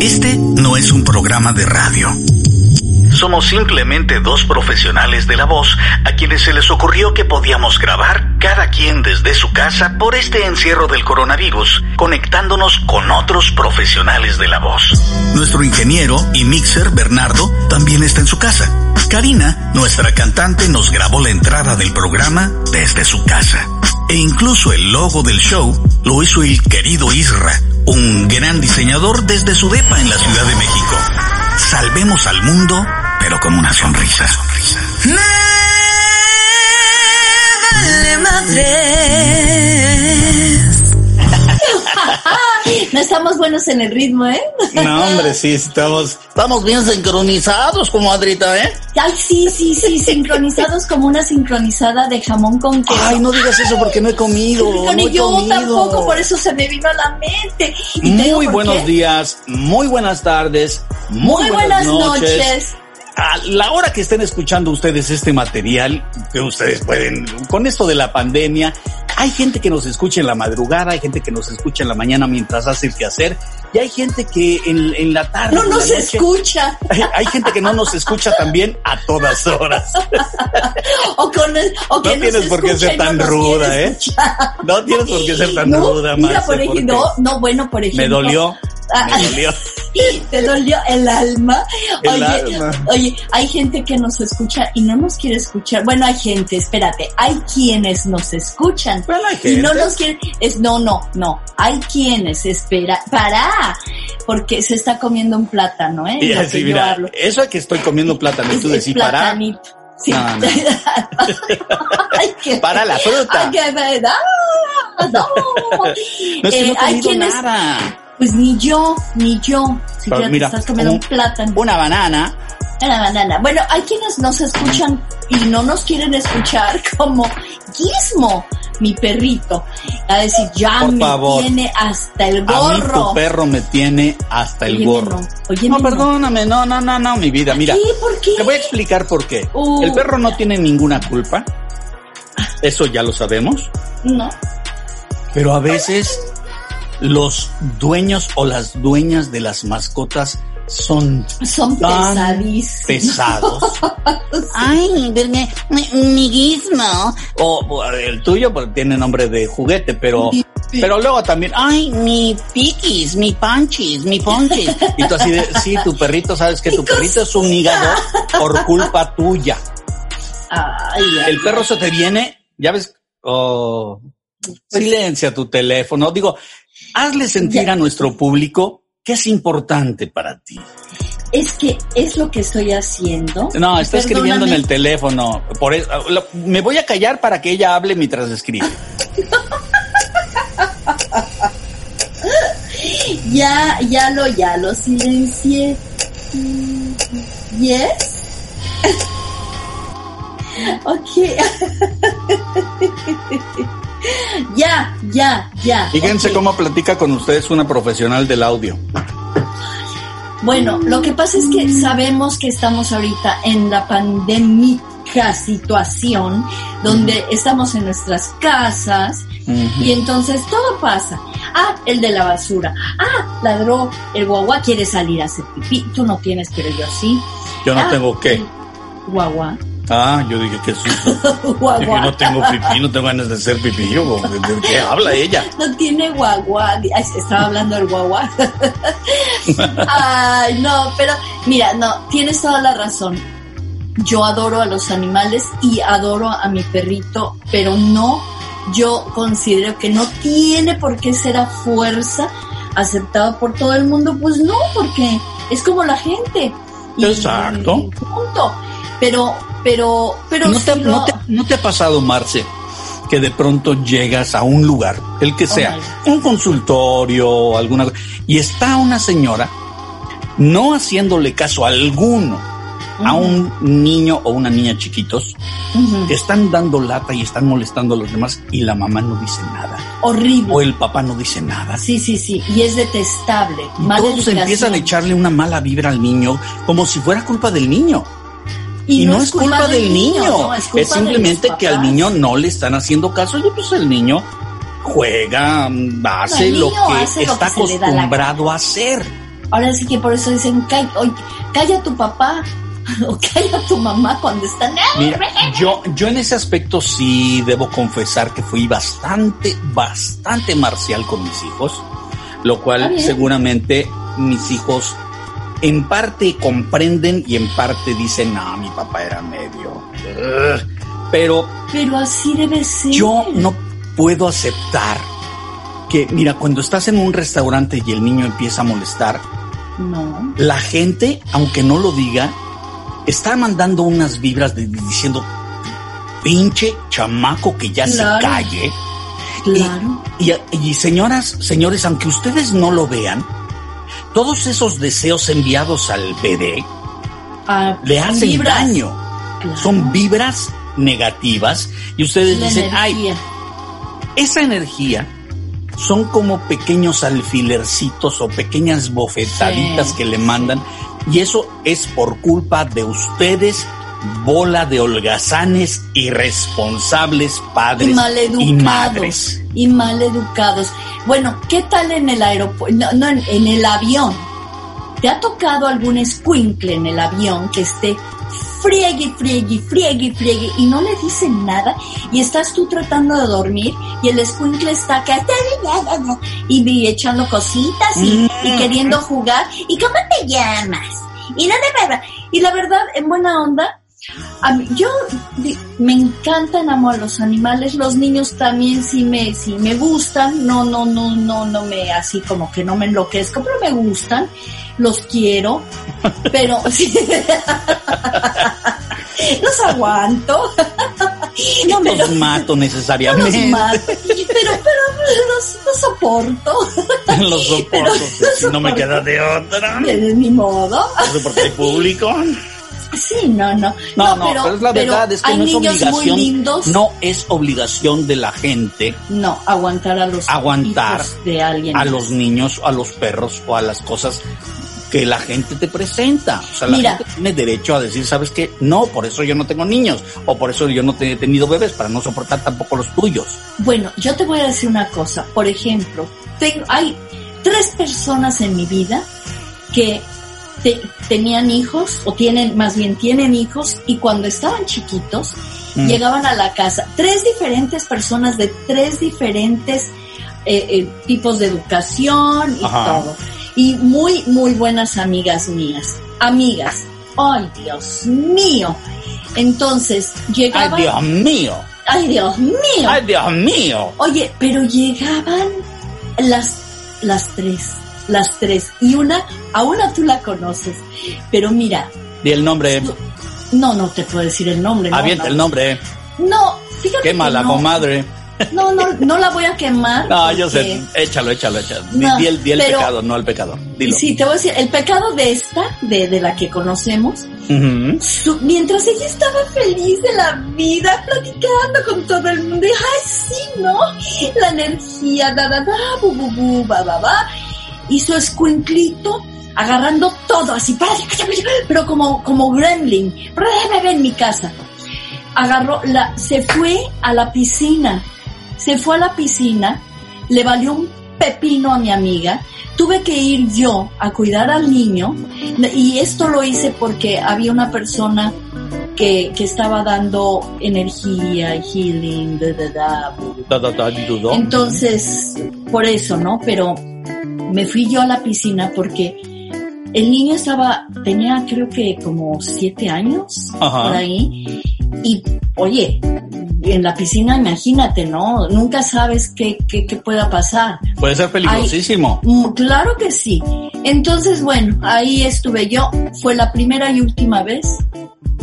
Este no es un programa de radio. Somos simplemente dos profesionales de la voz a quienes se les ocurrió que podíamos grabar cada quien desde su casa por este encierro del coronavirus, conectándonos con otros profesionales de la voz. Nuestro ingeniero y mixer Bernardo también está en su casa. Karina, nuestra cantante, nos grabó la entrada del programa desde su casa. E incluso el logo del show lo hizo el querido Isra, un gran diseñador desde su depa en la Ciudad de México. Salvemos al mundo, pero con una sonrisa. Me No estamos buenos en el ritmo, ¿eh? No, hombre, sí, estamos, estamos bien sincronizados, comadrita, ¿eh? Ay, sí, sí, sí, sincronizados como una sincronizada de jamón con queso. Ay, no digas eso porque no he comido. No, he yo comido. tampoco, por eso se me vino a la mente. ¿Y te digo Muy buenos qué? días, muy buenas tardes, muy, Muy buenas noches. A la hora que estén escuchando ustedes este material, que ustedes pueden, con esto de la pandemia, hay gente que nos escucha en la madrugada, hay gente que nos escucha en la mañana mientras hace el quehacer, y hay gente que en, en la tarde. No nos noche- escucha. Hay, hay gente que no nos escucha también a todas horas. O, con el- o que No tienes por qué ser no tan ruda, ¿eh? escuchar. No tienes por qué ser tan No, ruda, Mira, Marce, por porque ejemplo, no, no, bueno, por ejemplo. Me dolió, me dolió. Te dolió el alma. El oye, alma. oye, hay gente que nos escucha y no nos quiere escuchar. Bueno, hay gente, espérate, hay quienes nos escuchan y no nos quieren. Es no, no, no. Hay quienes espera para porque se está comiendo un plátano, ¿eh? Y así, mira, hablo. eso es que estoy comiendo plátano y tú decís, para, platanito. Sí. No, no. Ay, qué- para la fruta. Ay. No. No Eh, no he hay quienes, nada. Pues ni yo, ni yo. Si Pero ya te mira, estás comiendo un, un- plátano. Una banana. Una banana. Bueno, hay quienes nos escuchan y no nos quieren escuchar como Gizmo, mi perrito. A decir, ya Por me favor. tiene hasta el A mí gorro. tu perro me tiene hasta el Óyeme, gorro. no. Óyeme, No, no. perdóname, no, no, no, no, mi vida, mira. ¿Qué? ¿Por qué? Te voy a explicar por qué. Uh. El perro no tiene ninguna culpa. Eso ya lo sabemos. No. Pero a veces los dueños o las dueñas de las mascotas son Son tan pesadísimos. pesados. Ay, verme, mi, mi gizmo. O, o el tuyo pues, tiene nombre de juguete, pero, pero luego también, ay, Ay, mi piquis, mi panchis, mi ponchis. y tú así de, sí, tu perrito, sabes que tu perrito es un hígado por culpa tuya. Ay, ay, El perro se te viene, ya ves, oh, silencia tu teléfono. Digo, hazle sentir Ya. a nuestro público que es importante para ti. Es que es lo que estoy haciendo. No, está escribiendo en el teléfono. Por eso, me voy a callar para que ella hable mientras escribe. Ya, ya lo, ya lo silencié. Yes. ok. ya, ya, ya. Fíjense cómo platica con ustedes una profesional del audio. Bueno, lo que pasa es que sabemos que estamos ahorita en la pandémica situación donde estamos en nuestras casas y entonces todo pasa. Ah, el de la basura. Ah, ladró el guagua, quiere salir a hacer pipí. Tú no tienes, pero yo sí. Yo no Ah, tengo qué. Guagua. Ah, yo dije que sí. Yo no tengo pipí, no tengo ganas de hacer pipí. Yo, ¿De qué habla ella? No tiene guagua. Estaba hablando del guagua. Ay, no, pero mira, no, tienes toda la razón. Yo adoro a los animales y adoro a mi perrito, pero no, yo considero que no tiene por qué ser a fuerza aceptado por todo el mundo. Pues no, porque es como la gente. Y- Exacto. Punto. Pero, pero, pero ¿No te, si no lo- te- no te ha pasado, Marce, que de pronto llegas a un lugar, el que sea, un consultorio, alguna y está una señora no haciéndole caso alguno a un niño o una niña chiquitos que están dando lata y están molestando a los demás y la mamá no dice nada. Horrible. O el papá no dice nada. Sí, sí, sí. Y es detestable. Y todos empiezan a echarle una mala vibra al niño como si fuera culpa del niño. Y, no, es culpa, del, niño, es, simplemente que al niño no le están haciendo caso. Y pues el niño juega, hace lo que está acostumbrado a hacer. Ahora sí que por eso dicen, calla, tu papá o calla tu mamá cuando están... Mira, yo, yo en ese aspecto sí debo confesar que fui bastante, bastante marcial con mis hijos, lo cual seguramente mis hijos en parte comprenden y en parte dicen, no, mi papá era medio. Pero. Pero así debe ser. Yo no puedo aceptar que, mira, cuando estás en un restaurante y el niño empieza a molestar, no. la gente, aunque no lo diga, está mandando unas vibras de, diciendo, pinche chamaco que ya se calle. Claro. Y, y, señoras, señores, aunque ustedes no lo vean, todos esos deseos enviados al bebé ah, le hacen daño. Son vibras negativas y ustedes dicen, ay, esa energía son como pequeños alfilercitos o pequeñas bofetaditas que le mandan y eso es por culpa de ustedes bola de holgazanes irresponsables padres y, madres. Y maleducados. Bueno, ¿qué tal en el aeropuerto? No, en, el avión. ¿Te ha tocado algún escuincle en el avión que esté friegue, friegue, friegue, friegue y no le dicen nada y estás tú tratando de dormir y el escuincle está acá y echando cositas y, y, queriendo jugar y cómo te llamas y no te y la verdad en buena onda yo me encantan, amo a los animales, los niños también sí me, sí me gustan, no, no, no, no, no me, así como que no me enloquezco, pero me gustan, los quiero, pero sí, los aguanto. No los mato necesariamente. No los mato, pero, pero los, los soporto. Los soporto, si no me queda de otra. De mi modo. Hay público. Sí, no, no. No, no, pero, es la verdad, es que no es obligación. No es obligación de la gente. No, aguantar a los aguantar de alguien. A los niños, a los perros o a las cosas que la gente te presenta. O sea, la gente tiene derecho a decir, ¿sabes qué? No, por eso yo no tengo niños, o por eso yo no he tenido bebés, para no soportar tampoco los tuyos. Bueno, yo te voy a decir una cosa. Por ejemplo, tengo, hay tres personas en mi vida que tenían hijos, o tienen, más bien tienen hijos, y cuando estaban chiquitos, mm. llegaban a la casa. Tres diferentes personas de tres diferentes eh, eh, tipos de educación y todo. Y muy, muy buenas amigas mías. Amigas. Ay, Dios mío. Entonces, llegaban. Ay, Dios mío. Ay, Dios mío. Ay, Dios mío. Oye, pero llegaban las, las tres las tres. Y una, a una tú la conoces. Pero mira. Di el nombre. No, no te puedo decir el nombre. Avienta el nombre. No, fíjate. Quema la comadre. No, no, no la voy a quemar. No, yo sé, échalo, échalo, échalo. di, el, pecado, no el pecado. Dilo. Sí, te voy a decir, el pecado de esta, de, de la que conocemos, mientras ella estaba feliz de la vida, platicando con todo el mundo, y, ay, sí, ¿no? La energía, da, da, da, bu, bu, bu, ba, ba, ba y su escuinclito agarrando todo así, pero como, como gremlin, en mi casa. Agarró, la, se fue a la piscina, se fue a la piscina, le valió un pepino a mi amiga, tuve que ir yo a cuidar al niño y esto lo hice porque había una persona que, que estaba dando energía healing, entonces por eso, ¿no? Pero me fui yo a la piscina porque el niño estaba, tenía creo que como siete años por ahí. Y oye, en la piscina, imagínate, ¿no? Nunca sabes qué, qué, qué pueda pasar. Puede ser peligrosísimo. Mm, claro que sí. Entonces, bueno, ahí estuve yo. Fue la primera y última vez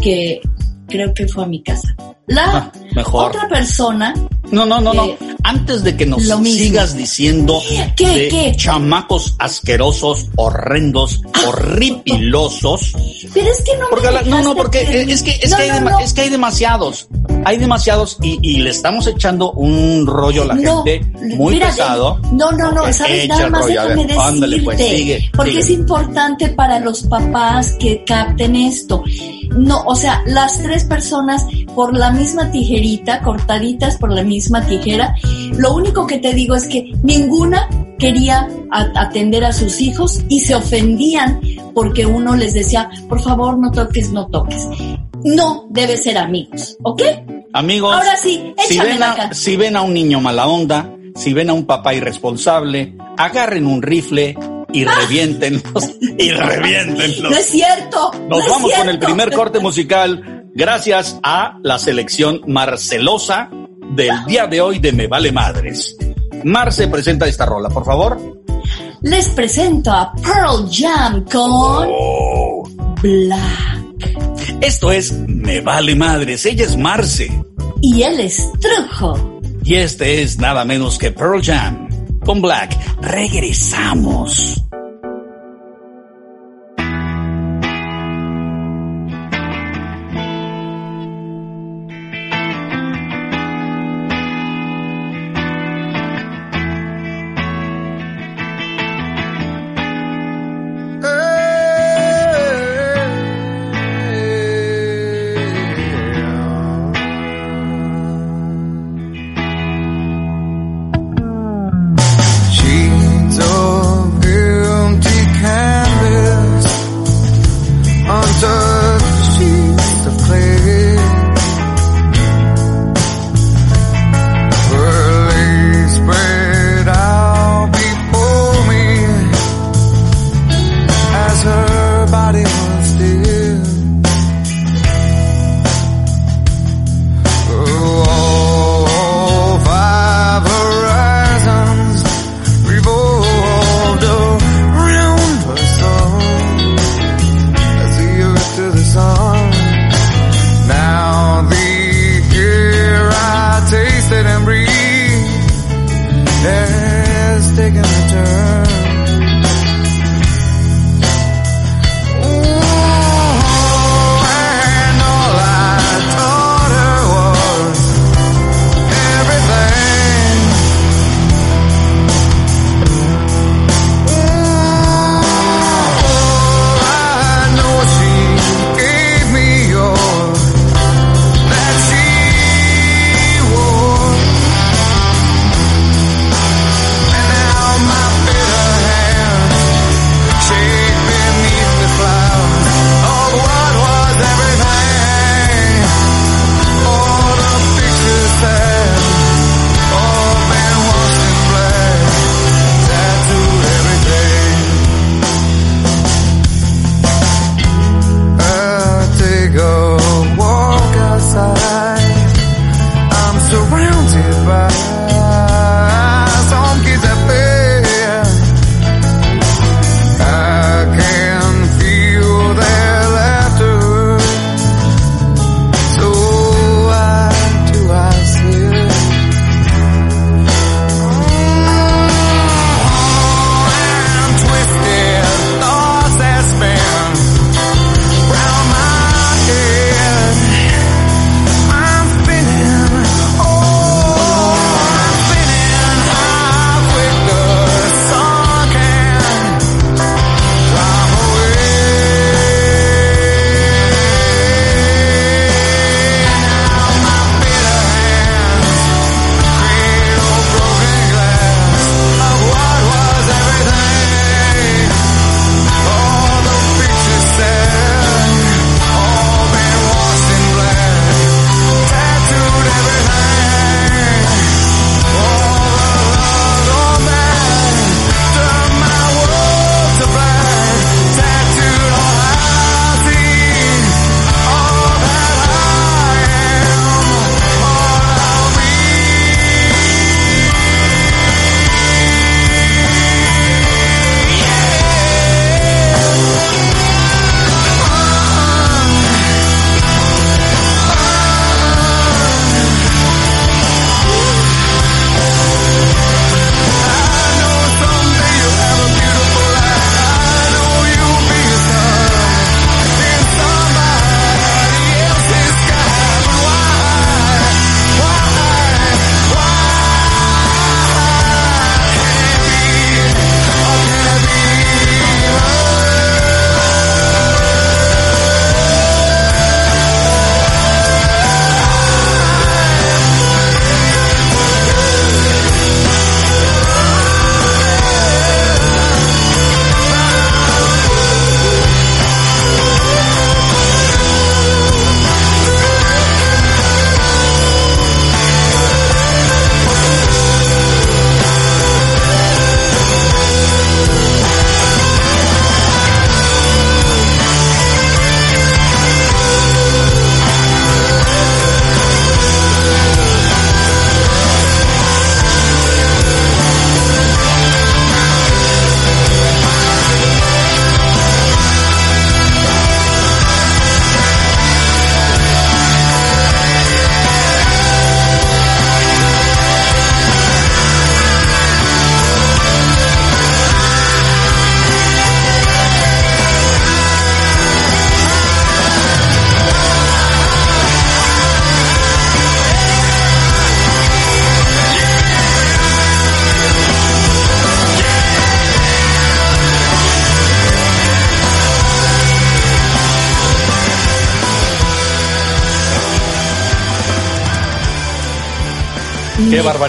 que creo que fue a mi casa. la Ah, mejor. otra persona No, no, no, no. Antes de que nos lo mismo. sigas diciendo ¿Qué, de qué? chamacos asquerosos, horrendos, horripilosos. Pero es que no Porque me la- no, no, porque eh, es que, es, No, que hay no, es que hay demasiados. Hay demasiados y, y le estamos echando un rollo a la gente muy pesado. No, no, no, sabes, nada más rollo, a ver, déjame ándale, pues, sigue, porque sigue. es importante para los papás que capten esto. No, o sea, las tres personas por la misma tijerita, cortaditas por la misma tijera, lo único que te digo es que ninguna quería atender a sus hijos y se ofendían porque uno les decía, por favor, no toques, no toques. No debe ser amigos, ¿ok? Amigos, Ahora sí, si ven, la a, si ven a un niño mala onda, si ven a un papá irresponsable, agarren un rifle y reviéntenlos, y reviéntenlos. No es cierto. no Nos vamos con el primer corte musical gracias a la selección marcelosa del día de hoy de Me Vale Madres. Marce presenta esta rola, por favor. Les presento a Pearl Jam con Oh. Black. Esto es Me Vale Madres. Ella es Marce. Y él es Trujo. Y este es nada menos que Pearl Jam. Con Black. Regresamos.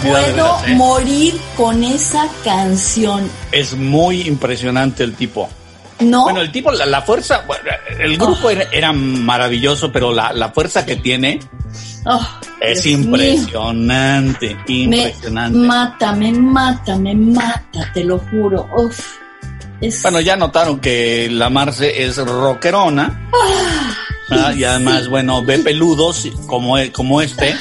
Puedo ¿eh? morir con esa canción. Es muy impresionante el tipo. No, Bueno, el tipo, la, la fuerza, el grupo Oh. era, era maravilloso, pero la, la fuerza que tiene Oh, es Dios mío. impresionante, Me impresionante. mata, me mata, me mata, te lo juro. Uf, es- Bueno, ya notaron que la Marce es rockerona. ¿verdad? y además, bueno, ve peludos como, e- como este.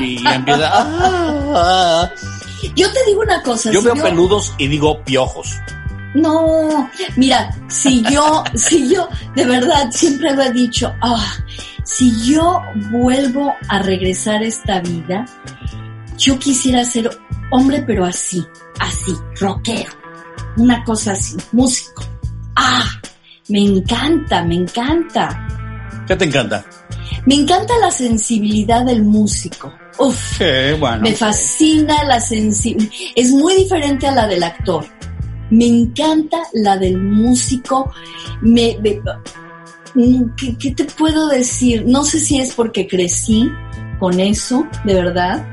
Y, empieza. "Ah, ah". Yo te digo una cosa. Yo si veo peludos y digo piojos. No, mira, si yo, si yo, de verdad, siempre lo he dicho, ah, si yo vuelvo a regresar a esta vida, yo quisiera ser hombre, pero así, así, rockero, una cosa así, músico. Ah, me encanta, me encanta. ¿Qué te encanta? Me encanta la sensibilidad del músico. Uf. Sí, bueno. Me fascina la sensibilidad. Es muy diferente a la del actor. Me encanta la del músico. Me, me- mm, ¿qué, qué te puedo decir? No sé si es porque crecí con eso, de verdad,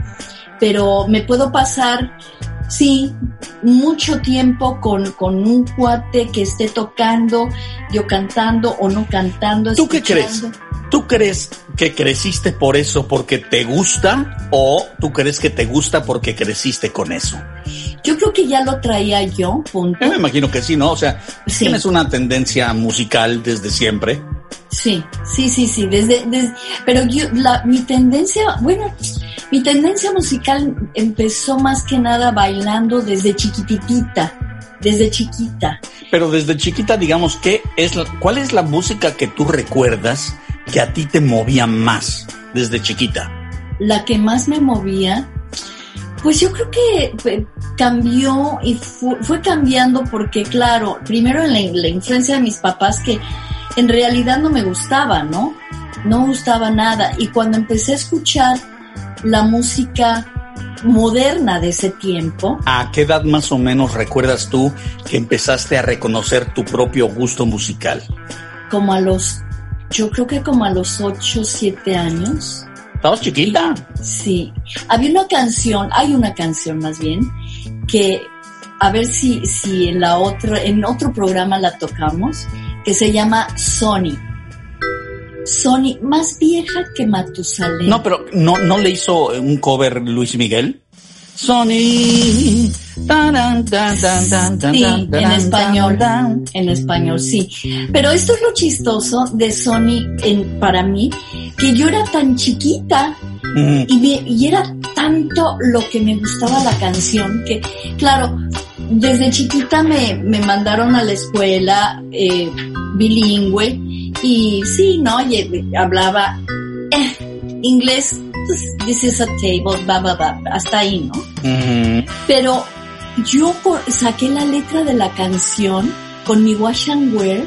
pero me puedo pasar, sí, mucho tiempo con, con un cuate que esté tocando, yo cantando o no cantando. ¿Tú qué crees? ¿Tú crees que creciste por eso porque te gusta o tú crees que te gusta porque creciste con eso? Yo creo que ya lo traía yo, punto. Yo me imagino que sí, ¿no? O sea, Sí. tienes una tendencia musical desde siempre. Sí, sí, sí, sí, desde, desde pero yo, la, mi tendencia, bueno, mi tendencia musical empezó más que nada bailando desde chiquititita, desde chiquita. Pero desde chiquita, digamos, ¿qué es la- ¿cuál es la música que tú recuerdas que a ti te movía más desde chiquita? La que más me movía, pues yo creo que eh, cambió y fu- fue, cambiando porque, claro, primero en la, la influencia de mis papás que en realidad no me gustaba, ¿no? No me gustaba nada. Y cuando empecé a escuchar la música moderna de ese tiempo, ¿A qué edad más o menos recuerdas tú que empezaste a reconocer tu propio gusto musical? como a los, yo creo que como a los 8, 7 años, ¿Estabas chiquita? sí. Había una canción, hay una canción más bien, que a ver si, si en la otra, en otro programa la tocamos, que se llama Sony. Sony, más vieja que Matusalén. No, pero no, no le hizo un cover Luis Miguel. Sony. Taran, tan, tan, tan, tan, Sí, tan, en español, tan, en español, sí. Pero esto es lo chistoso de Sony en, para mí, que yo era tan chiquita Mm, y, me- y era tanto lo que me gustaba la canción que, claro, desde chiquita me, me mandaron a la escuela eh, bilingüe y sí, ¿no? Y, eh, hablaba eh, inglés, pues, this is a table, bla, bla, bla, hasta ahí, ¿no? Pero yo saqué la letra de la canción con mi wash and wear.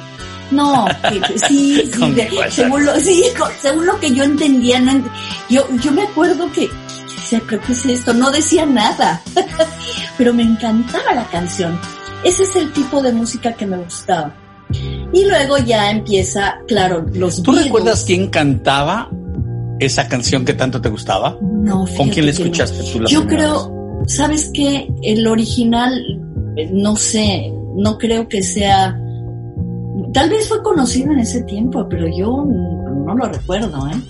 No, que- que sí, sí, de- según, lo, sí, con- según lo que yo entendía, no ent- yo, yo me acuerdo que, que decía, pero ¿qué es esto? No decía nada, pero me encantaba la canción. Ese es el tipo de música que me gustaba. Y luego ya empieza, claro, los ¿Tú Beatles. recuerdas quién cantaba esa canción que tanto te gustaba? No, ¿Con quién la no. escuchaste tú la Yo creo, ¿sabes qué? El original, eh, no sé, no creo que sea... Tal vez fue conocido en ese tiempo, pero yo no lo recuerdo, ¿eh?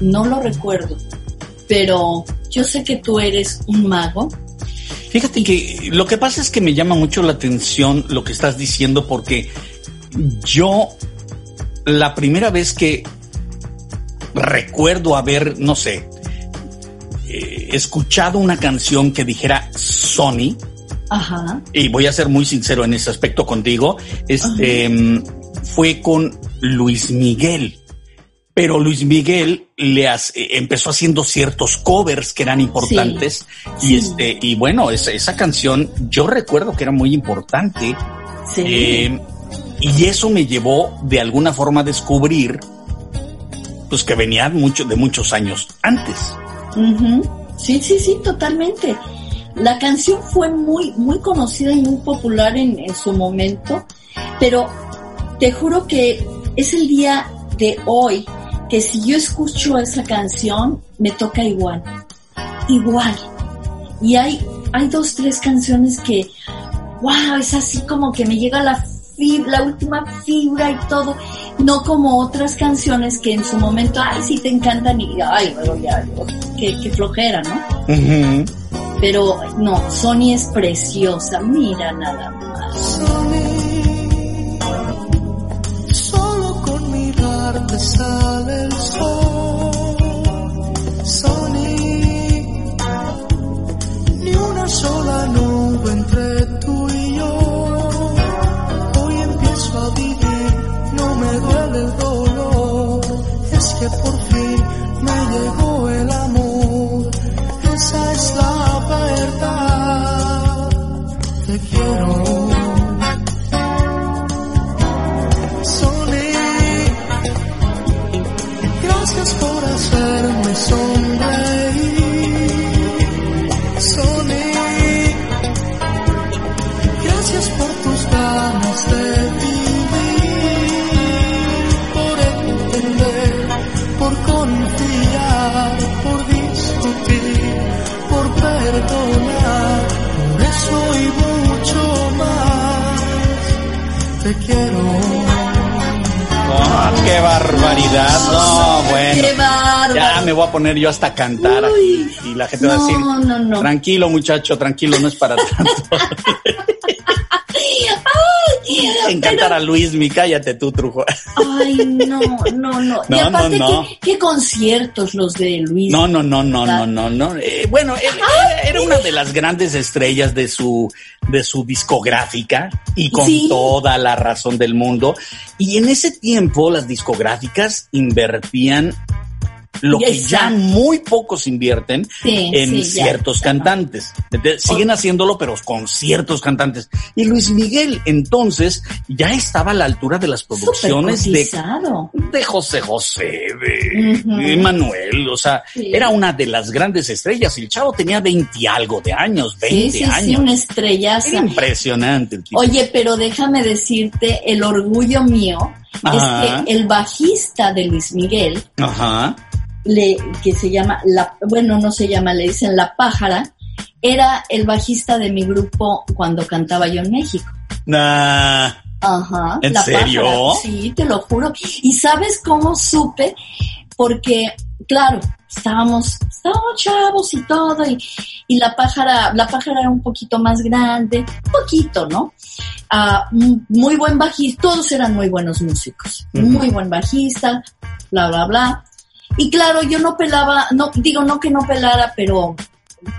No lo recuerdo. Pero yo sé que tú eres un mago. Fíjate que lo que pasa es que me llama mucho la atención lo que estás diciendo porque yo la primera vez que recuerdo haber, no sé, eh, escuchado una canción que dijera Sony, Ajá. y voy a ser muy sincero en ese aspecto contigo, este mm, fue con Luis Miguel. Pero Luis Miguel le hace- eh, empezó haciendo ciertos covers que eran importantes y Sí. este y bueno esa, esa canción yo recuerdo que era muy importante Sí. eh, y eso me llevó de alguna forma a descubrir pues que venía mucho de muchos años antes. Ujú. Sí, sí, sí, totalmente. La canción fue muy, muy conocida y muy popular en, en su momento, pero te juro que es el día de hoy que si yo escucho esa canción, me toca igual. igual. Y hay, hay dos, tres canciones que, wow, es así como que me llega la la última fibra y todo, no como otras canciones que en su momento, ay, sí te encantan y, ay, bueno, ya, qué, flojera, ¿no? Pero no, Sony es preciosa, mira nada más. solo con mirarte sale el sol. Sony, ni una sola nube entre tú me duele el dolor. Es que por quiero. Ah, ¡Qué barbaridad! No, bueno. Ya me voy a poner yo hasta cantar Uy. y la gente va a decir, No, no, no. tranquilo muchacho, tranquilo, no es para tanto. En cantar a Luis, mi cállate tú, trujo. Ay, no, no, no. y aparte, no, no. ¿qué, qué conciertos los de Luis? No, no, no, no, no, no, no. Eh, bueno, él- era, era una de las grandes estrellas de su, de su discográfica y con Sí. toda la razón del mundo. Y en ese tiempo las discográficas invertían lo que ya muy pocos invierten Sí, en sí, ya. ciertos cantantes. Entonces, siguen haciéndolo, pero con ciertos cantantes. Y Luis Miguel, entonces, ya estaba a la altura de las producciones de de José José, de, Manuel, o sea, Sí. era una de las grandes estrellas. El chavo tenía 20 y algo de años, 20 Sí, sí, sí, años. una estrellaza. Era impresionante el tipo. Oye, pero déjame decirte, el orgullo mío Ajá. es que el bajista de Luis Miguel, Ajá. Le, que se llama, la, bueno, no se llama, le dicen La Pájara, era el bajista de mi grupo cuando cantaba yo en México. Nah. Ajá. ¿En La serio? Pájara, sí, te lo juro. ¿Y sabes cómo supe? Porque, claro, estábamos, estábamos chavos y todo, y, y la pájara, la pájara era un poquito más grande, un poquito, ¿no? M- muy buen bajista, todos eran muy buenos músicos, muy buen bajista, bla, bla, bla. Y claro, yo no pelaba, no, digo, no que no pelara, pero,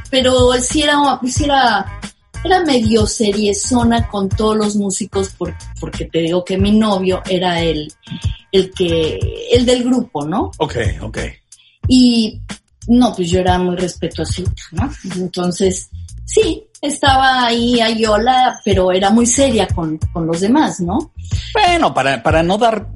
pero sí era, era, era medio seriezona con todos los músicos por- porque te digo que mi novio era el, el que, el del grupo, ¿no? Ok, ok. Y no, pues yo era muy respetuosita, ¿no? Entonces, sí, estaba ahí Ayola, pero era muy seria con, con los demás, ¿no? Bueno, para, para no dar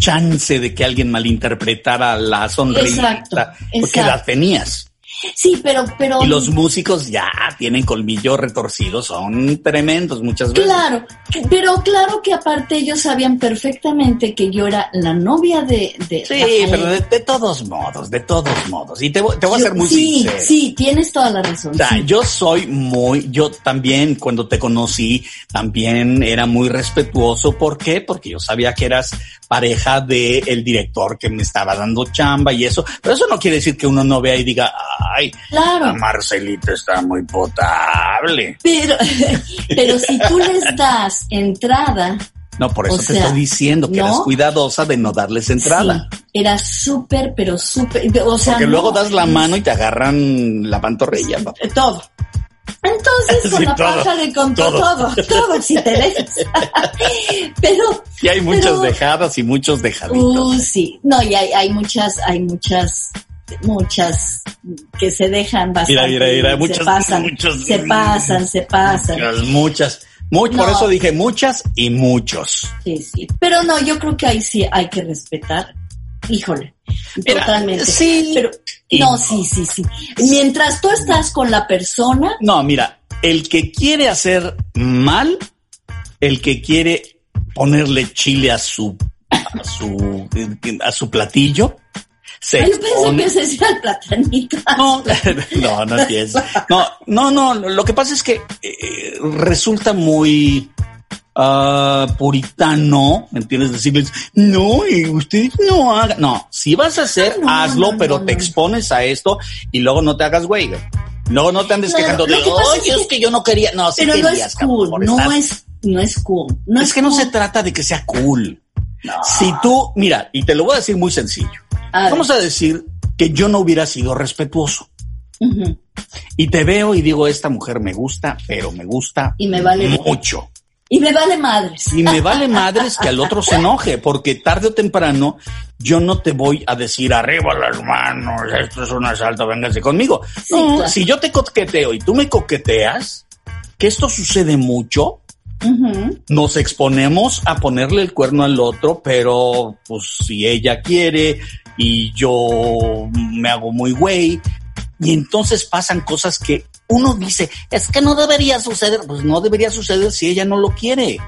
chance de que alguien malinterpretara la sonrisa, Exacto, porque exacto. la tenías. Sí, pero, pero. Y los músicos ya tienen colmillo retorcido, son tremendos muchas veces. Claro, pero claro que aparte ellos sabían perfectamente que yo era la novia de, de Sí, Rafael. pero de, de todos modos, de todos modos. Y te, voy- te voy a Yo- ser muy sí, sincero. Sí, tienes toda la razón. O sea, sí. yo soy muy, yo también cuando te conocí, también era muy respetuoso. ¿Por qué? Porque yo sabía que eras pareja de el director que me estaba dando chamba y eso. Pero eso no quiere decir que uno no vea y diga, ay, Claro, Marcelito está muy potable. pero, pero si tú les das entrada, No, por eso O te sea, estoy diciendo que ¿no? eras cuidadosa de no darles entrada. sí, era súper, pero súper, o sea, Porque no, luego das la mano y te agarran la pantorrilla. papá. eh, todo. Entonces, con la todo, pájara y con todo. todo, todo, si te dejas. pero, Y hay muchas Pero- dejadas y muchos dejaditos. Uh, sí, no, y hay, hay muchas, hay muchas, muchas que se dejan bastante. Mira, mira, mira, se pasan, muchos- se pasan, se pasan. Muchas, muchas. Mu- Por eso dije muchas y muchos. Sí, sí. Pero no, yo creo que ahí sí hay que respetar. Híjole, Mira, totalmente. sí. Pero, no, no. sí, sí, sí. Mientras tú estás con la persona, No, mira, el que quiere hacer mal, el que quiere ponerle chile a su, a su, a su platillo, se Ay, pensé expone- que ese era el platanito. No, no, no es. No, no, no. Lo que pasa es que eh, resulta muy ah, puritano, ¿me entiendes? Decirles, no, y usted no haga. No, si vas a hacer, No, hazlo, no, pero no, te no. expones a esto y luego no te hagas güey. Luego no te andes quejando de, oye, es es que- yo no quería. No, sí Pero no querías, es cabrón, cool, no es, no es cool. No es que no se trata de que sea cool. Si tú, mira, y te lo voy a decir muy sencillo. A. Vamos a decir que yo no hubiera sido respetuoso. Y te veo y digo, esta mujer me gusta, pero me gusta Y me vale- mucho. Y me vale madres. Y me vale madres que al otro se enoje, porque tarde o temprano yo no te voy a decir arriba las manos, esto es un asalto, véngase conmigo. Sí, no, claro. si yo te coqueteo y tú me coqueteas, que esto sucede mucho, nos exponemos a ponerle el cuerno al otro, pero pues si ella quiere y yo me hago muy güey, y entonces pasan cosas que uno dice, es que no debería suceder, pues no debería suceder si ella no lo quiere,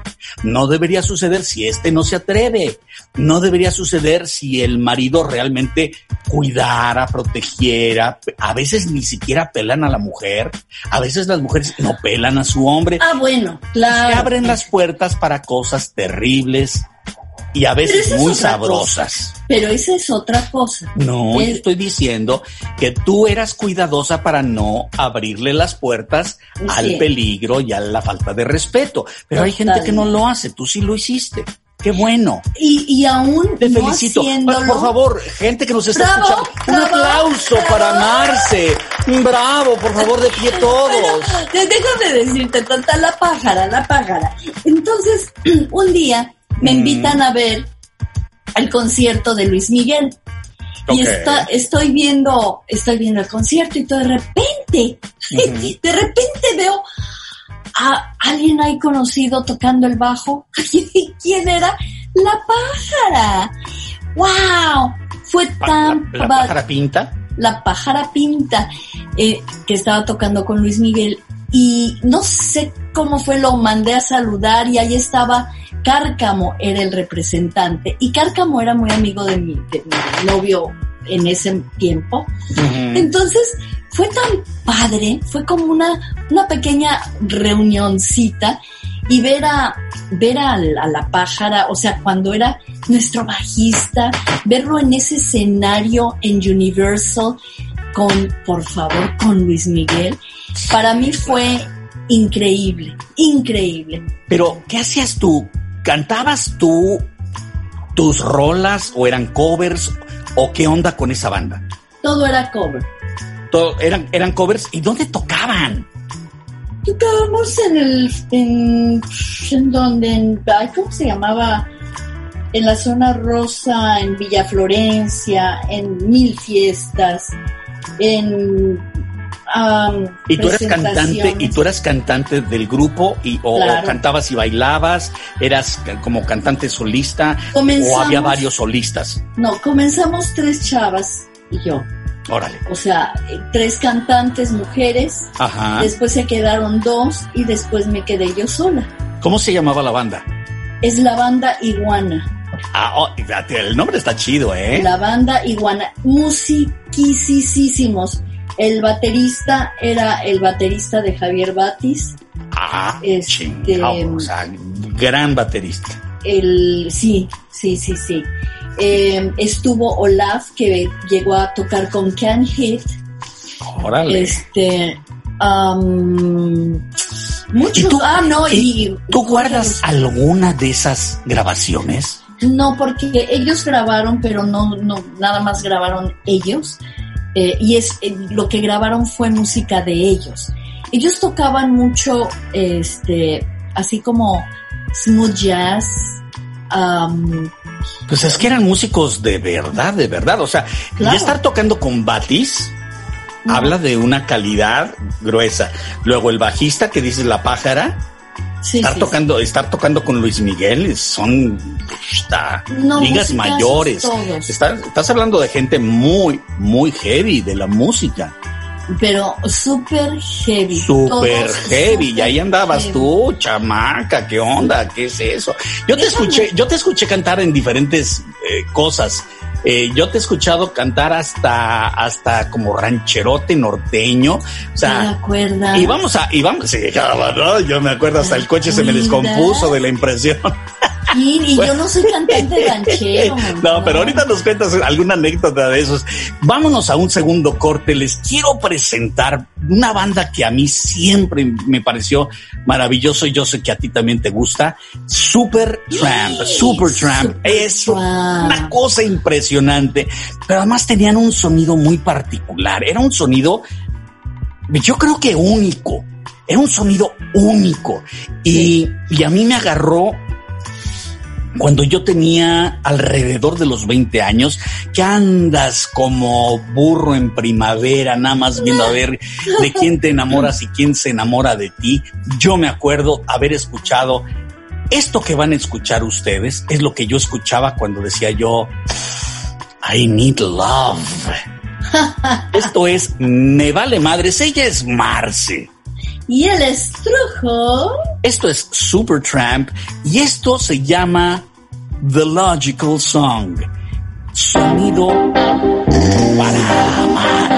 no debería suceder si este no se atreve, no debería suceder si el marido realmente cuidara, protegiera, a veces ni siquiera pelan a la mujer, a veces las mujeres no pelan a su hombre, Ah, bueno, se claro. abren las puertas para cosas terribles y a veces muy sabrosas. Pero esa es otra cosa. No, yo Es- estoy diciendo que tú eras cuidadosa para no abrirle las puertas al peligro y a la falta de respeto. Pero hay gente que no lo hace, tú sí lo hiciste. Qué bueno. Y, y aún Te no felicito. haciéndolo, Por favor, gente que nos está Bravo, escuchando, un bravo, aplauso bravo. para Marce. Bravo, por favor, de pie todos. De- Déjame decirte, tanta la pájara, la pájara. Entonces, un día me Mm. invitan a ver el concierto de Luis Miguel. Y está, estoy viendo, estoy viendo el concierto y todo de repente, de repente veo a alguien ahí conocido tocando el bajo. ¿Y quién era? La pájara. ¡Wow! Fue tan la, la pa- pájara pinta. la pájara pinta eh, que estaba tocando con Luis Miguel y no sé cómo fue, lo mandé a saludar y ahí estaba Cárcamo, era el representante y Cárcamo era muy amigo de mi, de mi novio en ese tiempo. Entonces fue tan padre, fue como una, una pequeña reunioncita y ver a, ver a, la- a la pájara, o sea, cuando era nuestro bajista, verlo en ese escenario en Universal con, por favor, con Luis Miguel, para mí fue increíble, increíble. Pero, ¿qué hacías tú? ¿Cantabas tú tus rolas o eran covers o qué onda con esa banda? Todo era cover. Todo- eran, eran covers y dónde tocaban? Tocábamos en el, en, en donde, en, ¿cómo se llamaba? En la zona rosa, en Villa Florencia, en mil fiestas, en Y tú eras cantante, y tú eras cantante del grupo y o, cantabas y bailabas, eras como cantante solista o había varios solistas. No, comenzamos tres chavas y yo. Órale. O sea, eh, tres cantantes mujeres, Ajá. después se quedaron dos y después me quedé yo sola. ¿Cómo se llamaba la banda? Es la banda Iguana. Ah, oh, el nombre está chido, ¿eh? La banda Iguana. Musiquisísimos. El baterista era el baterista de Javier Batis. Ah, Este- chingado, o sea, gran baterista. El, sí, sí, sí, sí. Eh, estuvo Olaf, que llegó a tocar con Can Hit. Órale. Este. ¿Y tú, ah, no, y y. ¿Tú guardas alguna de esas grabaciones? No, porque ellos grabaron, pero no, no, nada más grabaron ellos. Eh, y es eh, lo que grabaron fue música de ellos. Ellos tocaban mucho, este, así como smooth jazz. am, Pues es que eran músicos de verdad, de verdad. O sea, Claro. ya estar tocando con Batis No. habla de una calidad gruesa. Luego el bajista que dices la pájara, sí, estar sí, tocando, estar tocando con Luis Miguel son está, No, ligas mayores. Estás, estás hablando de gente muy, muy heavy de la música. Pero súper heavy. Super todos heavy. Y súper ahí andabas heavy. tú, chamaca, ¿qué onda? ¿Qué es eso? Yo te Déjame. escuché, yo te escuché cantar en diferentes eh, cosas. Eh, yo te he escuchado cantar hasta, hasta como rancherote norteño. O sea, y vamos a, y vamos, sí, yo me acuerdo hasta el coche se me descompuso de la impresión. Y, yo no soy cantante ranchero. No, pero ahorita nos cuentas alguna anécdota de esos. Vámonos a un segundo corte. Les quiero presentar una banda que a mí siempre me pareció maravilloso y yo sé que a ti también te gusta. Super Tramp. Super Tramp. es una cosa impresionante. Pero además tenían un sonido muy particular. Era un sonido, yo creo que único. Era un sonido único. Y, y a mí me agarró cuando yo tenía alrededor de los 20 años, que andas como burro en primavera, nada más viendo a ver de quién te enamoras y quién se enamora de ti, yo me acuerdo haber escuchado esto que van a escuchar ustedes, es lo que yo escuchaba cuando decía yo, I need love. Esto es Me vale madres, ella es Marce. Y el estrujo. Esto es Supertramp y esto se llama The Logical Song. Sonido para amar.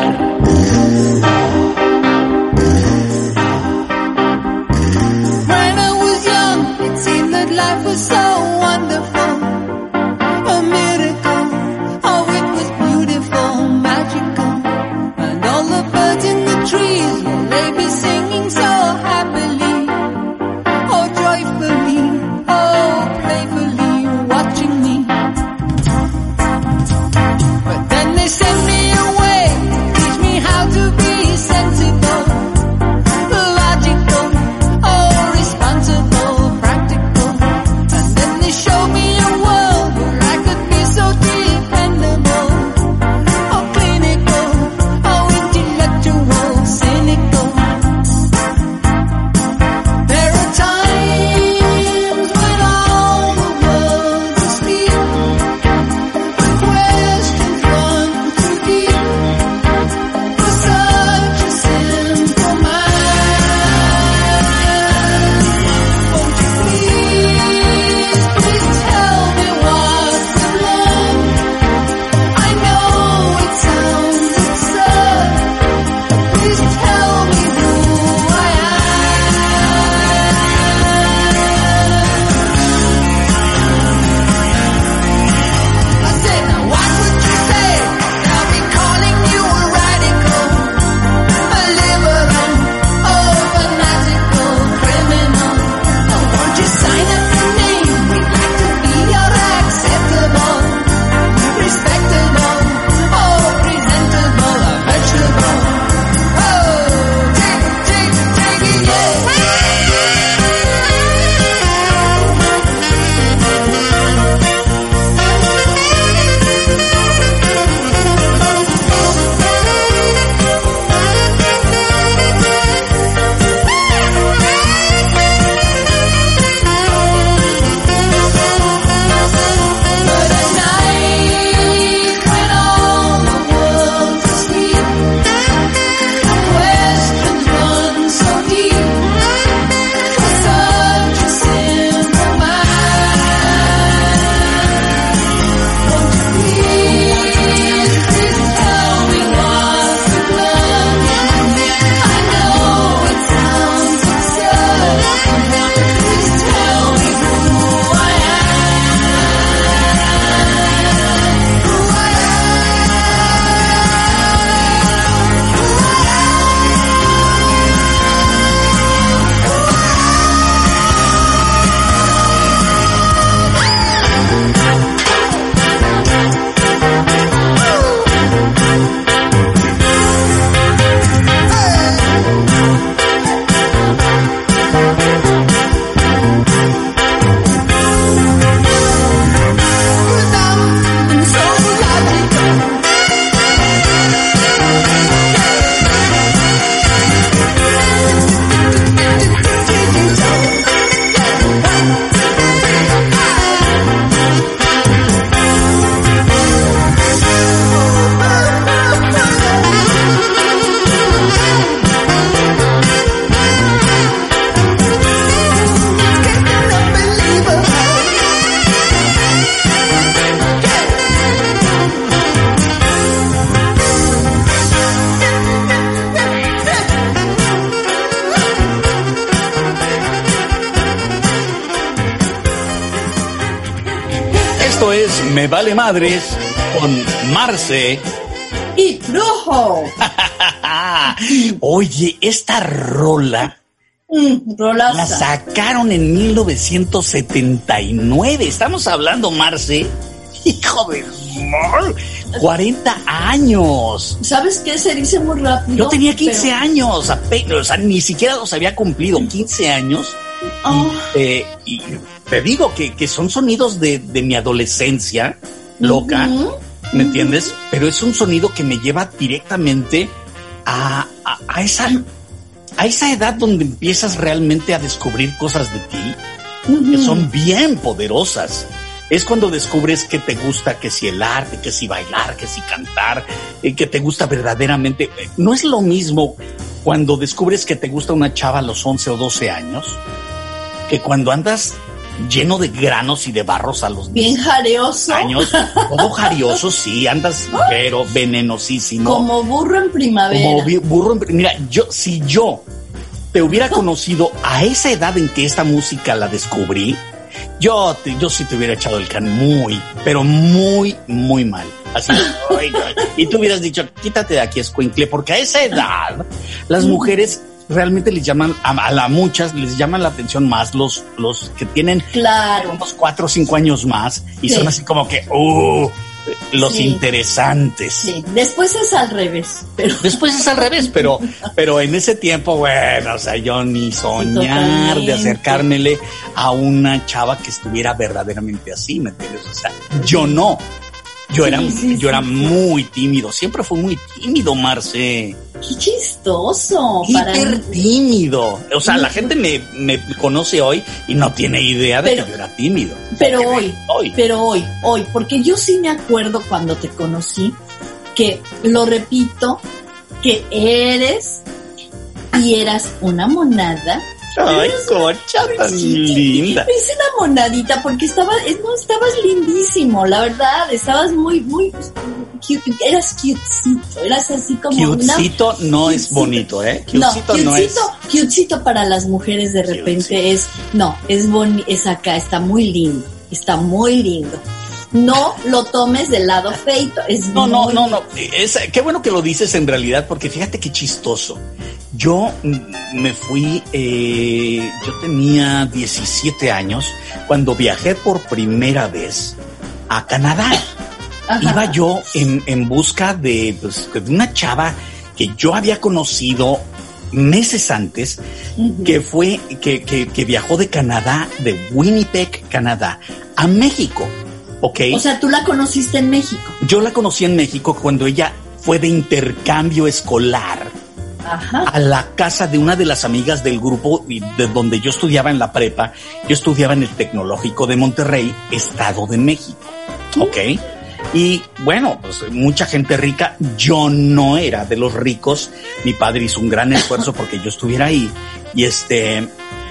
Mm, la sacaron en 1979. Estamos hablando, Marce. Hijo de... mol, 40 años. ¿Sabes qué? Se dice muy rápido. Yo tenía 15 pero- años, apenas, o sea, ni siquiera los había cumplido, 15 años. Ah, Eh, y te digo que, que son sonidos de, de mi adolescencia loca. ¿me entiendes? Pero es un sonido que me lleva directamente a, a, a esa, a esa edad donde empiezas realmente a descubrir cosas de ti que son bien poderosas. Es cuando descubres que te gusta, que si el arte, que si bailar, que si cantar, eh, que te gusta verdaderamente. No es lo mismo cuando descubres que te gusta una chava a los 11 o 12 años que cuando andas lleno de granos y de barros a los Bien 10 jareoso. años, todo jarioso, sí, andas pero venenosísimo. Como burro en primavera. Como burro. en- Mira, yo, si yo te hubiera conocido a esa edad en que esta música la descubrí, yo, te- yo sí te hubiera echado el can muy, pero muy, muy mal. Así, y tú hubieras dicho, quítate de aquí, escuincle, porque a esa edad las mujeres realmente les llaman, a, a la muchas les llaman la atención más los, los que tienen Claro. unos cuatro o cinco años más y Sí. son así como que, uh, los Sí. interesantes. Sí. Después es al revés. Pero Después es al revés, pero, pero en ese tiempo, bueno, o sea, yo ni soñar totalmente. de acercármele a una chava que estuviera verdaderamente así, ¿me entiendes? O sea, yo no. Yo era, sí, yo era muy tímido, siempre fui muy tímido, Marce. qué chistoso. Para Hiper tímido. O sea, la gente me, me conoce hoy y no tiene idea de Pero- que yo era tímido. Pero hoy, hoy. pero hoy, hoy, porque yo sí me acuerdo cuando te conocí, que lo repito, que eres y eras una monada. Ay, una tan linda. Es una monadita porque estabas, eh, no, estabas lindísimo, la verdad, estabas muy, muy, cute, eras cutecito, eras así como una... Cutecito no es Cutecito. bonito, ¿eh? No, Cutecito no es. cutecito, cutecito para las mujeres de repente es, no, es boni, es acá, está muy lindo, está muy lindo. No lo tomes del lado feito, es No, no, no, no. Es, qué bueno que lo dices en realidad, porque fíjate qué chistoso. Yo mm, me fui, eh, yo tenía 17 años cuando viajé por primera vez a Canadá. Ajá. Iba yo en, en busca de, pues, de una chava que yo había conocido meses antes, que fue, que, que, que viajó de Canadá, de Winnipeg, Canadá, a México. ¿Ok? O sea, tú la conociste en México. Yo la conocí en México cuando ella fue de intercambio escolar Ajá. a la casa de una de las amigas del grupo de donde yo estudiaba en la prepa. Yo estudiaba en el Tecnológico de Monterrey, Estado de México. ¿Ok? Y bueno, pues mucha gente rica. Yo no era de los ricos. Mi padre hizo un gran esfuerzo porque yo estuviera ahí. Y este,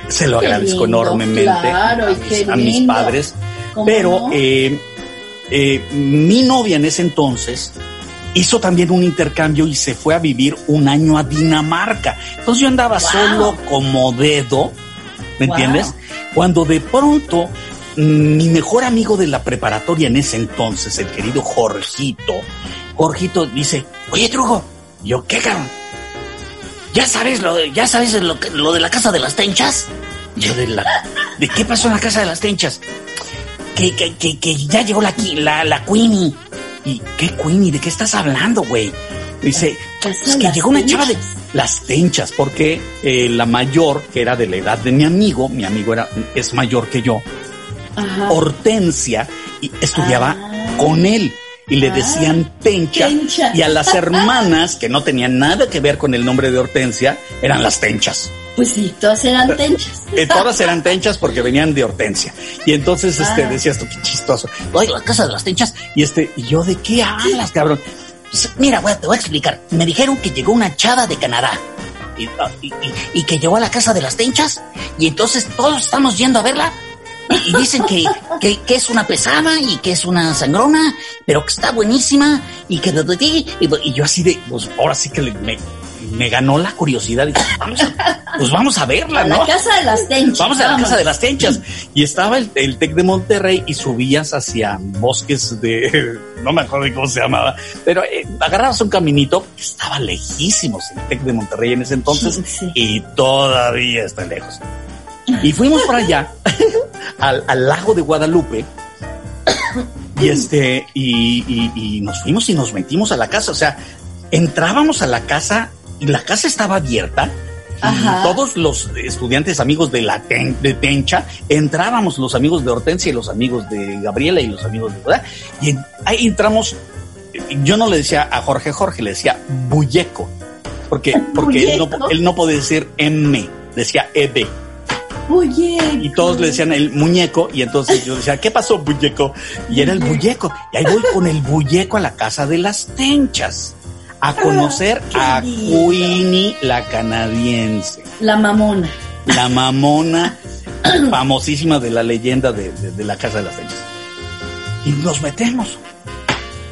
se lo Qué agradezco lindo, enormemente claro, a, mis, a mis padres. ¿Cómo Pero eh, eh, mi novia en ese entonces hizo también un intercambio y se fue a vivir un año a Dinamarca. Entonces yo andaba Wow. solo como dedo, ¿me Wow. entiendes? Cuando de pronto mm, mi mejor amigo de la preparatoria en ese entonces, el querido Jorgito, Jorgito dice, oye Trujo, yo qué cabrón, ya sabes lo de, ya sabes lo, lo de la casa de las tenchas. Yo de la, ¿de qué pasó en la casa de las tenchas? Que, que, que, que ya llegó la, la, la Queenie. ¿Y qué Queenie? ¿De qué estás hablando, güey? Dice, es que llegó una chava de las tenchas, porque eh, la mayor, que era de la edad de mi amigo, mi amigo era, es mayor que yo, Ajá. Hortensia, y estudiaba Ah. con él. Y le Ah, decían tencha, Tencha. Y a las hermanas, que no tenían nada que ver con el nombre de Hortensia, eran las tenchas. Pues sí, todas eran tenchas. Eh, todas eran tenchas porque venían de Hortensia. Y entonces este, Ah. decías tú, qué chistoso. Oye, la casa de las tenchas. Y este, ¿y yo de qué hablas, cabrón? Pues, mira, güey, te voy a explicar. Me dijeron que llegó una chava de Canadá. Y, ah, y- y- y que llegó a la casa de las tenchas. Y entonces todos estamos yendo a verla. Y, y dicen que, que, que es una pesada y que es una sangrona, pero que está buenísima y que... Y, y yo así de, pues ahora sí que me, me ganó la curiosidad. Dije, vamos a, pues vamos a verla, A ¿no? la casa de las tenchas. Vamos a la vamos. casa de las tenchas. Y estaba el, el Tec de Monterrey y subías hacia bosques de, no me acuerdo cómo se llamaba, pero eh, agarrabas un caminito que estaba lejísimos el Tec de Monterrey en ese entonces Sí, sí. y todavía está lejos. Y fuimos para allá, al, al lago de Guadalupe. Y este, y, y- y nos fuimos y nos metimos a la casa. O sea, entrábamos a la casa y la casa estaba abierta. Y todos los estudiantes amigos de la ten- de Tencha entrábamos, los amigos de Hortensia y los amigos de Gabriela y los amigos de ¿verdad? Y ahí entramos. Yo no le decía a Jorge Jorge, le decía Bulleco, porque porque él no, él no podía decir M, decía EB Y todos le decían el muñeco y entonces yo decía, ¿qué pasó, muñeco? Y era el bulleco. Y ahí voy con el bulleco a la casa de las tenchas a conocer qué a. Queenie la canadiense, La mamona. la mamona famosísima de la leyenda de, de- de la casa de las tenchas. Y nos metemos.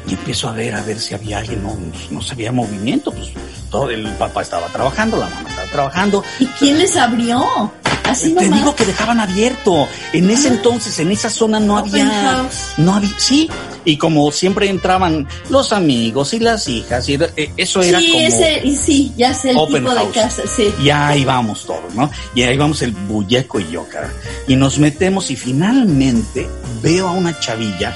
Y empiezo a ver, a ver si había alguien, no, no se veía movimiento, pues todo el papá estaba trabajando, la mamá estaba trabajando, ¿Y quién les abrió? Así te nomás. digo que dejaban abierto. En ese entonces, en esa zona no Open había, house. no había, sí. Y como siempre entraban los amigos y las hijas, y eh, eso era sí, como, ese, y sí, ya sé el Open tipo house. de casa, sí. y ahí vamos todos, ¿no? Y ahí vamos el bulleco y yo, cara. Y nos metemos y finalmente veo a una chavilla,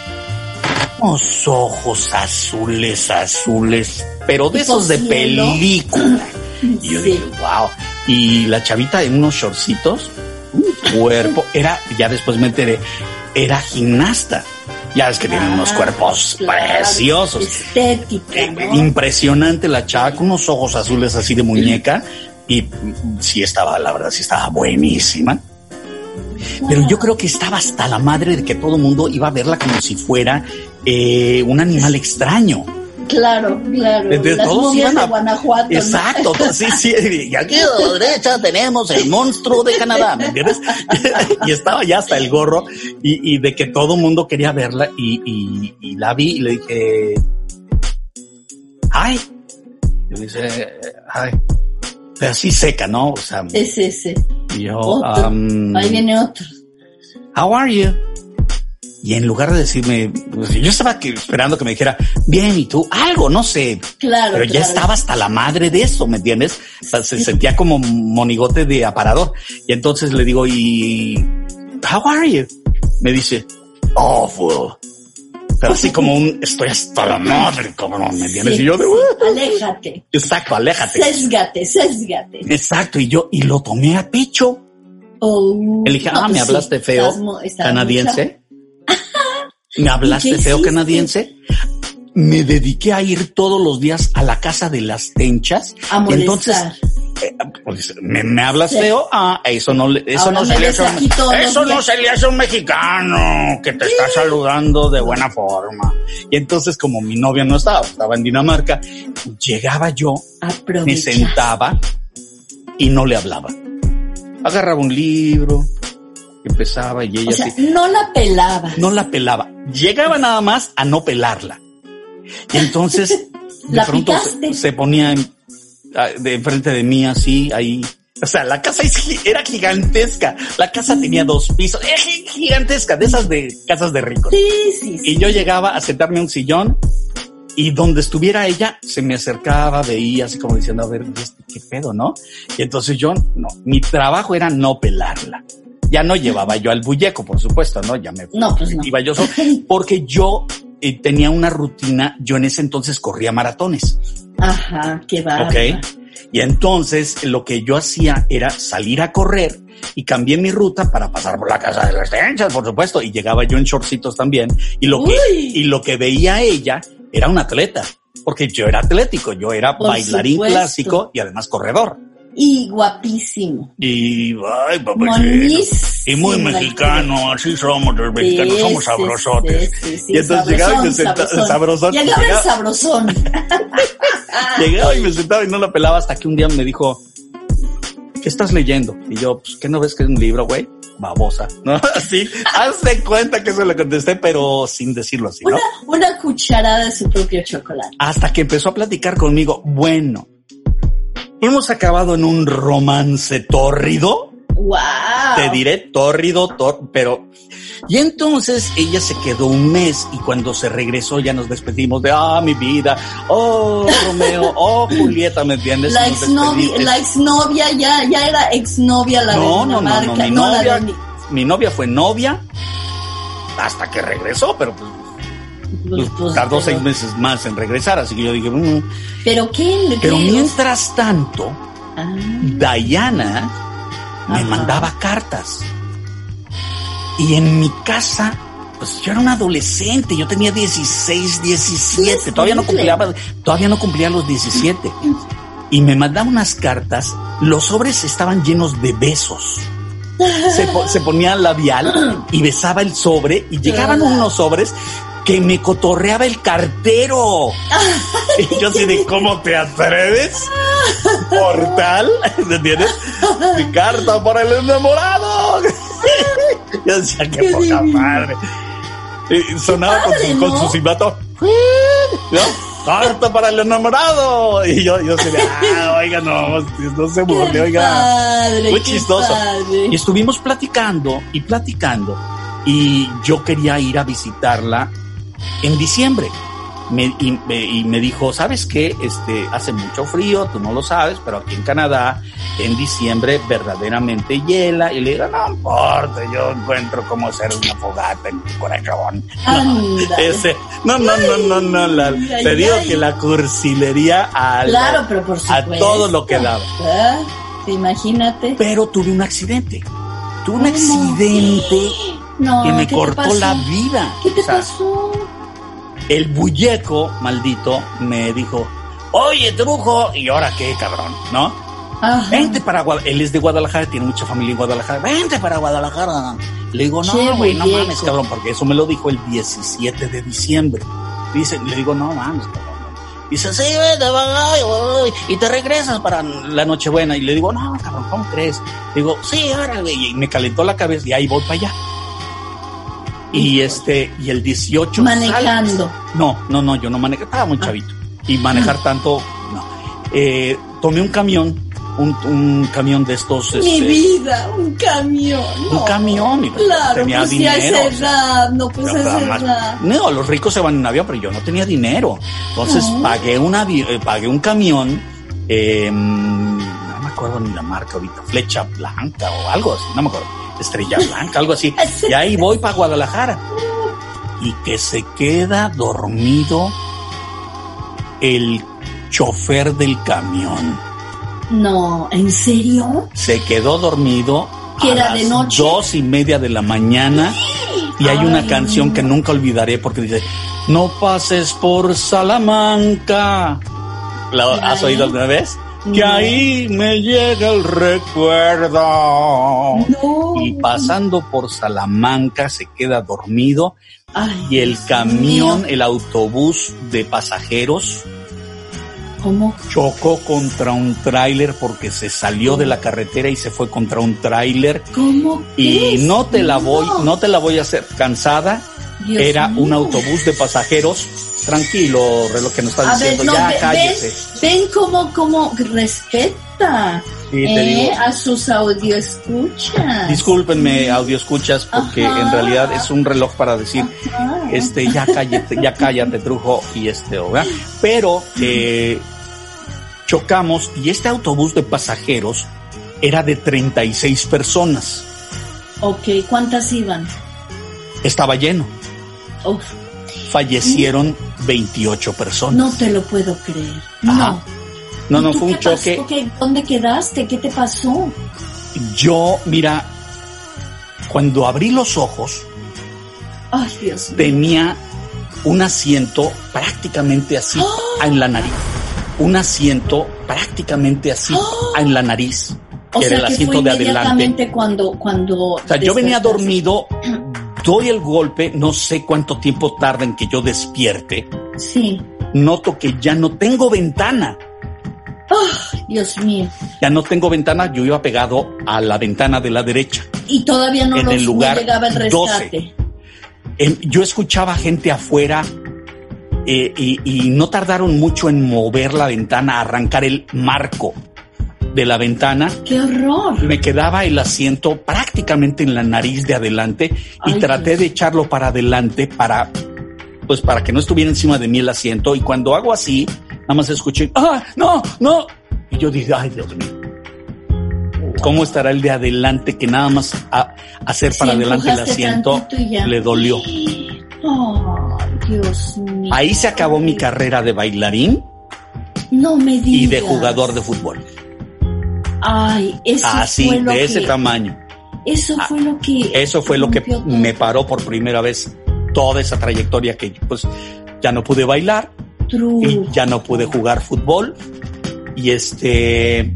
unos ojos azules, azules, pero de esos de cielo. película. Y yo Sí. dije, wow. Y la chavita en unos shortcitos, un cuerpo, era, ya después me enteré, era gimnasta. Ya es que tienen unos Ah, cuerpos claro, preciosos. Estética, Eh, ¿no? Impresionante la chava, con unos ojos azules así de muñeca. Y sí estaba, la verdad, sí estaba buenísima. Pero yo creo que estaba hasta la madre de que todo el mundo iba a verla como si fuera eh, un animal extraño. Claro, claro. Entonces, Las todos iban a- de Guanajuato. ¿no? Exacto, sí, sí. Y aquí a la derecha tenemos el monstruo de Canadá, ¿me entiendes? y estaba ya hasta el gorro y, y de que todo el mundo quería verla y, y- y la vi y le dije, ay, y me dice, ay, pero así seca, ¿no? O sea, Es ese. y yo, um, Ahí viene otro. how are you? Y en lugar de decirme, pues, yo estaba que- esperando que me dijera, bien, ¿y tú? Algo, no sé, Claro. pero ya estaba hasta la madre de eso, ¿me entiendes? O sea, se sentía como monigote de aparador. Y entonces le digo, ¿y how are you? Me dice, awful. Pero así como un, estoy hasta la madre, cabrón, ¿me entiendes? Sí, Y yo de. "Uh". Aléjate. exacto, aléjate. Sésgate, sésgate. Exacto, y yo, y lo tomé a pecho. Oh, Le dije, no, ah, me pues sí, hablaste feo, estás mo- estás canadiense. Me hablaste ¿Y qué feo, canadiense. Me dediqué a ir todos los días a la casa de las tenchas. A molestar. Entonces, eh, pues, ¿me, me hablas Sí. feo? Ah, eso no, le- eso Ahora no me se le hace un- eso no se le hace a un mexicano que te está saludando de buena forma. Y entonces, como mi novia no estaba, estaba en Dinamarca, llegaba yo me Aprovecha. sentaba y no le hablaba. Agarraba un libro, empezaba y ella O sea, así, no la pelaba. no la pelaba. Llegaba nada más a no pelarla. Y entonces, de ¿La pronto se, se ponía en- a- de enfrente de mí así, ahí. O sea, la casa era gigantesca. La casa tenía dos pisos. Era gigantesca, de esas de casas de ricos. Sí, sí, sí. Y yo llegaba a sentarme en un sillón y donde estuviera ella se me acercaba, veía así como diciendo, a ver, ¿y este qué pedo, ¿no? Y entonces yo, no, mi trabajo era no pelarla. Ya no llevaba yo al bulleco, por supuesto, ¿no? Ya me No, pues no. iba yo solo, porque yo eh, tenía una rutina, yo en ese entonces corría maratones, Ajá, qué va. ¿ok? Y entonces lo que yo hacía era salir a correr y cambié mi ruta para pasar por la casa de las tenchas, por supuesto, y llegaba yo en shortcitos también. Y lo que, y lo que veía ella era un atleta, porque yo era atlético, yo era Por bailarín supuesto. clásico y además corredor. Y guapísimo. Y, ay. Y muy mexicano, así somos los mexicanos, Sí, somos sabrosotes. sí, sí, sí, y entonces llegaba y me sentaba, sabrosón. Llegaba el sabrosón. Llegaba y me sentaba y no la pelaba hasta que un día me dijo, ¿qué estás leyendo? Y yo, pues, ¿qué no ves que es un libro, güey? Babosa, ¿no? Así, hazte cuenta que eso le contesté, pero sin decirlo así, ¿no? Una, una cucharada de su propio chocolate. Hasta que empezó a platicar conmigo, bueno, hemos acabado en un romance tórrido. Wow. Te diré tórrido, tor pero... Y entonces ella se quedó un mes y cuando se regresó ya nos despedimos de, ah, mi vida, oh, Romeo, oh, Julieta, ¿me entiendes? La exnovia, la exnovia ya, ya era exnovia la No, de no, no, no, mi no la novia, de- mi novia fue novia hasta que regresó, pero pues, pues, pues, tardó pero- seis meses más en regresar, así que yo dije, mm. Pero qué, pero qué- mientras tanto, Ah, Diana me Ajá. mandaba cartas. Y en mi casa, pues yo era un adolescente, yo tenía 16, 17, todavía no cumplía, todavía no cumplía los 17. Y me mandaba unas cartas, los sobres estaban llenos de besos. Se, po- se ponía labial y besaba el sobre y llegaban unos sobres que me cotorreaba el cartero. Y yo así de, ¿cómo te atreves? Portal, ¿me entiendes? Mi carta para el enamorado. Yo decía, qué Qué poca divino. madre. Y sonaba con, su, con ¿no? su silbato. ¿no? Carta para el enamorado. Y yo, yo de, ah, oiga, no, no se burle, oiga. padre, Muy chistoso. padre. Y estuvimos platicando y platicando. Y yo quería ir a visitarla en diciembre. Me- y, me, y me dijo, ¿sabes qué? Este, hace mucho frío, tú no lo sabes, pero aquí en Canadá, en diciembre, verdaderamente hiela. Y le digo, no importa, yo encuentro cómo hacer una fogata en mi corazón. Anda. Ese, no, no, no, no, no, la- te digo que la cursilería a, Claro, pero por a supuesto. todo lo que daba. Ah, Imagínate. Pero tuve un accidente. Tuve un accidente No, que me ¿qué te cortó la vida. ¿Qué te O sea, pasó? El bulleco maldito me dijo, oye, trujo, y ahora qué, cabrón, ¿no? Ajá. Vente para Guadalajara, él es de Guadalajara, tiene mucha familia en Guadalajara, vente para Guadalajara. Le digo, no, güey, no mames, cabrón, porque eso me lo dijo el 17 de diciembre. Dice, le digo, no mames, cabrón. Dice, sí, vete, voy, y te regresas para la Nochebuena. Y le digo, no, cabrón, ¿cómo crees? Digo, sí, órale, y me calentó la cabeza y ahí voy para allá. Y este, y el 18 Manejando. No, no, no, yo no manejé, estaba muy Ah. chavito. Y manejar tanto, no. Eh, tomé un camión, un, un camión de estos. Mi este, vida, un camión. un no. camión, y Claro, tenía pues a dinero. esa sea, edad, no, pues a no, esa más- edad. no, los ricos se van en avión, pero yo no tenía dinero. Entonces Ah. pagué, un avi- eh, pagué un camión, eh, no me acuerdo ni la marca ahorita, Flecha Blanca o algo así, no me acuerdo, Estrella Blanca, algo así. Y ahí voy para Guadalajara. Y que se queda dormido el chofer del camión. No, ¿en serio? Se quedó dormido ¿Que a era las de noche? dos y media de la mañana. Y hay una canción que nunca olvidaré porque dice, no pases por Salamanca. ¿La has oído alguna vez? Que ahí me llega el recuerdo. No. Y pasando por Salamanca se queda dormido Ay, y el camión, el autobús de pasajeros ¿Cómo? chocó contra un tráiler porque se salió de la carretera y se fue contra un tráiler ¿Cómo? y no te la voy, No. no te la voy a hacer cansada. Dios Era mío. un autobús de pasajeros. Tranquilo, reloj que nos ver, diciendo, no, ya ve- cállese. ven, ven cómo, cómo respeta Sí, eh, digo. a sus audioescuchas. Discúlpenme, audio escuchas, porque Ajá. en realidad es un reloj para decir, Ajá. este, ya cállate, ya cállate, trujo, y este, ¿verdad? Pero, eh, chocamos y este autobús de pasajeros era de 36 personas. Ok, ¿cuántas iban? Estaba lleno. Uf, Fallecieron 28 personas. no te lo puedo creer. No. Ajá. No, ¿Y no, fue un choque. ¿Dónde quedaste? ¿Qué te pasó? Yo, mira, cuando abrí los ojos, Ay, Dios tenía un asiento prácticamente así ¡Ah! en la nariz. Un asiento prácticamente así en la nariz. O que era sea el que asiento fue de adelante. cuando, cuando. O sea, yo venía dormido, doy el golpe, no sé cuánto tiempo tarda en que yo despierte. Sí. Noto que ya no tengo ventana. Ay, Dios mío. Ya no tengo ventana, yo iba pegado a la ventana de la derecha. Y todavía no, En los, el no llegaba el 12. rescate. Em, yo escuchaba gente afuera eh, y, y no tardaron mucho en mover la ventana, arrancar el marco. De la ventana. ¡Qué horror! Me quedaba el asiento prácticamente en la nariz de adelante y Ay, traté Dios. de echarlo para adelante para, pues para que no estuviera encima de mí el asiento. Y cuando hago así, nada más escuché, ¡ah, no, no! Y yo dije, ay, Dios mío. ¿Cómo estará el de adelante que nada más a- hacer para adelante el asiento le dolió? Ay, Dios mío. Ahí se acabó mi carrera de bailarín No me digas. y de jugador de fútbol. Ay, eso Así, fue lo de ese tamaño. Eso fue lo que. Eso fue lo que todo. me paró por primera vez toda esa trayectoria que pues ya no pude bailar True. y ya no pude jugar fútbol y este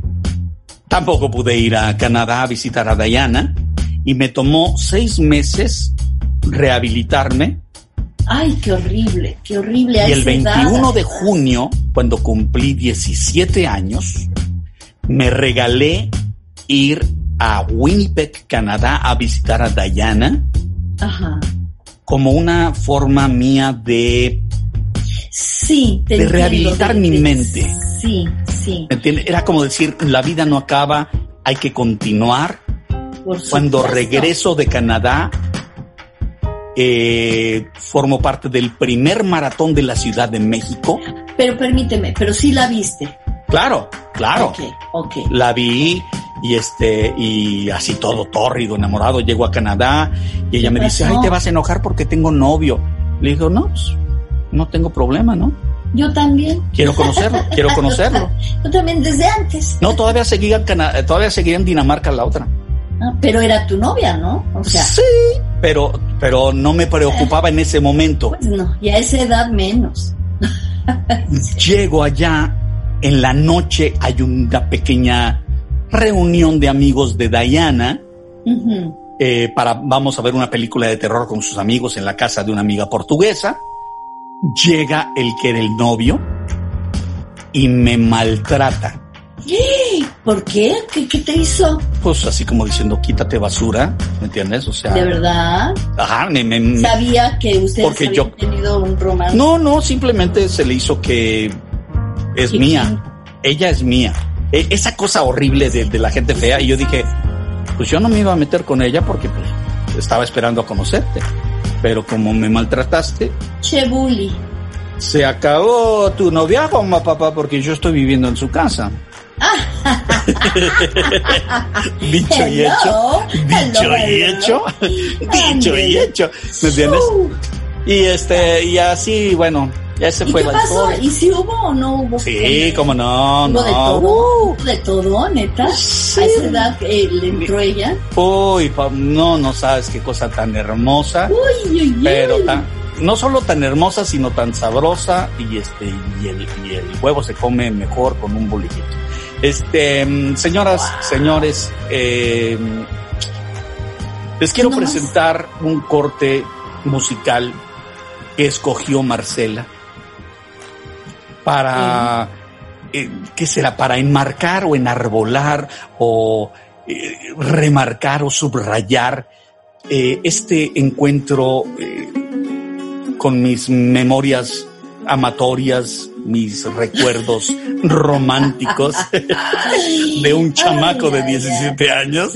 tampoco pude ir a Canadá a visitar a Diana y me tomó seis meses rehabilitarme Ay, qué horrible, qué horrible. y el esa edad, 21 de junio cuando cumplí 17 años me regalé ir a Winnipeg, Canadá a visitar a Diana Ajá. como una forma mía de, Sí, te de entiendo, rehabilitar de- mi de- mente. Sí, sí. Era como decir, la vida no acaba, hay que continuar. por Cuando regreso de Canadá, eh, formo parte del primer maratón de la Ciudad de México. Pero permíteme, pero sí la viste. Claro, claro. Ok, ok. La vi y este, y así todo tórrido, enamorado, llego a Canadá y ella ¿Qué me dice, ay, te vas a enojar porque tengo novio. Le digo, no, pues, no tengo problema, ¿no? Yo también. Quiero conocerlo, quiero conocerlo. Yo también desde antes. No, todavía seguía en Cana- todavía seguía en Dinamarca la otra. Ah, pero era tu novia, ¿no? O sea, sí, pero, pero no me preocupaba en ese momento. pues no, y a esa edad menos. Llego allá, en la noche hay una pequeña reunión de amigos de Diana. Eh, para, vamos a ver una película de terror con sus amigos en la casa de una amiga portuguesa. Llega el que era el novio y me maltrata. ¿Por qué? ¿Qué, qué te hizo? Pues así como diciendo, quítate basura, ¿me entiendes? O sea, ¿De verdad? ajá, me- Sabía que habían yo- tenido un romance. No, no, simplemente se le hizo que es ¿Y mía. Ella es mía. E- esa cosa horrible de, de la gente fea. Y yo dije, pues yo no me iba a meter con ella porque pues, estaba esperando a conocerte. Pero como me maltrataste, Che bully. se acabó tu noviazgo, papá, porque yo estoy viviendo en su casa. Dicho y hecho. Dicho y hecho. Dicho y hecho. ¿Me entiendes? Y este, y así, bueno, ese ¿Y fue qué pasó? ¿Y si hubo o no hubo? Sí, como no, Hubo de no. todo, de todo, neta. Sí. A esa edad eh, le entró ella. Uy, no, no sabes qué cosa tan hermosa, Uy, uy, uy. pero tan, no solo tan hermosa, sino tan sabrosa y este, y el, y el huevo se come mejor con un bolillito. Este, mm, señoras, señores, eh, les quiero No más. presentar un corte musical que escogió Marcela para, eh, ¿qué será? Para enmarcar o enarbolar o eh, remarcar o subrayar eh, este encuentro eh, con mis memorias amatorias, mis recuerdos románticos de un chamaco de Ay, ay, 17 años.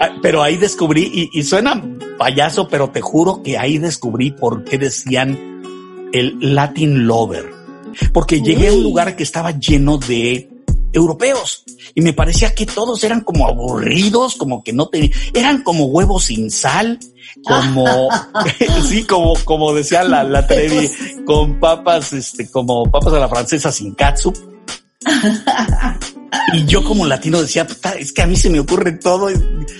Ah, Pero ahí descubrí, y, y suena payaso, pero te juro que ahí descubrí por qué decían el Latin Lover. Porque llegué a un lugar que estaba lleno de europeos y me parecía que todos eran como aburridos, como que no tenían, eran como huevos sin sal, como, sí, como, como decía la, la Trevi, con papas, este, como papas a la francesa sin katsup. Y yo como latino decía, "Puta, es que a mí se me ocurre todo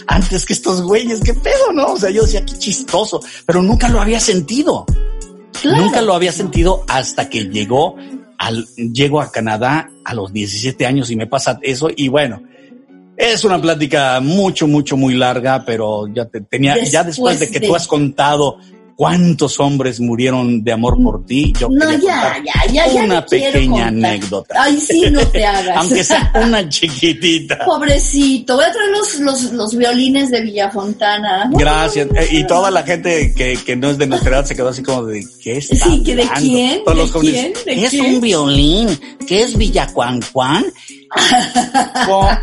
antes que estos güeyes, qué pedo, ¿no? O sea, yo decía, qué chistoso, pero nunca lo había sentido. Claro. Nunca lo había sentido hasta que llegó al, llego a Canadá a los 17 años y me pasa eso y bueno, es una plática mucho, mucho, muy larga, pero ya te tenía, ya después de que Después tú has contado cuántos hombres murieron de amor por ti, yo No, ya, ya, ya, ya. una pequeña anécdota. Ay, sí, no te hagas. Aunque sea una chiquitita. Pobrecito. Voy a traer los, los, los violines de Villafontana. Gracias. Eh, Y toda la gente que, que no es de nuestra edad se quedó así como de, ¿qué está Sí, que de quién, Todos de los quién, de ¿Qué es quién. un violín? ¿Qué es Villacuancuán?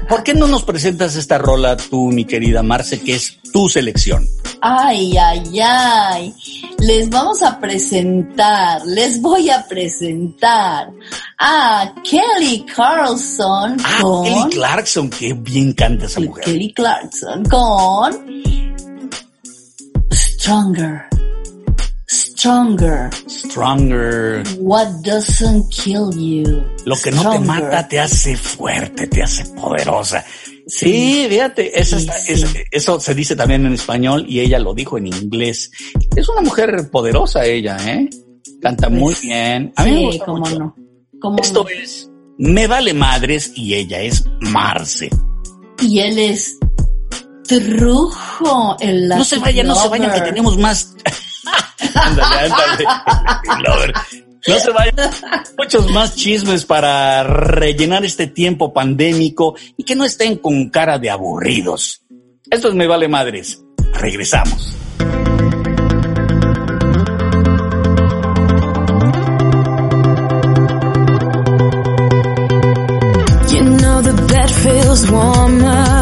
¿Por qué no nos presentas esta rola tú, mi querida Marce, que es tu selección? Ay, ay, ay. Les vamos a presentar, les voy a presentar a Kelly Carlson ah, con... Kelly Clarkson, qué bien canta esa mujer. Kelly Clarkson con Stronger. Stronger. Stronger. What doesn't kill you. Lo que no te mata te hace fuerte, te hace poderosa. Sí, fíjate, eso, eso se dice también en español y ella lo dijo en inglés. Es una mujer poderosa ella, ¿eh? Canta pues muy bien. A mí me gusta cómo no. Esto es Me Vale Madres y ella es Marce. Y él es Trujo. El no se vaya, no se vaya, que tenemos más ándale, ándale. No se vayan. Muchos más chismes para rellenar este tiempo pandémico y que no estén con cara de aburridos. Esto es Me Vale Madres. Regresamos. You know the bed feels warmer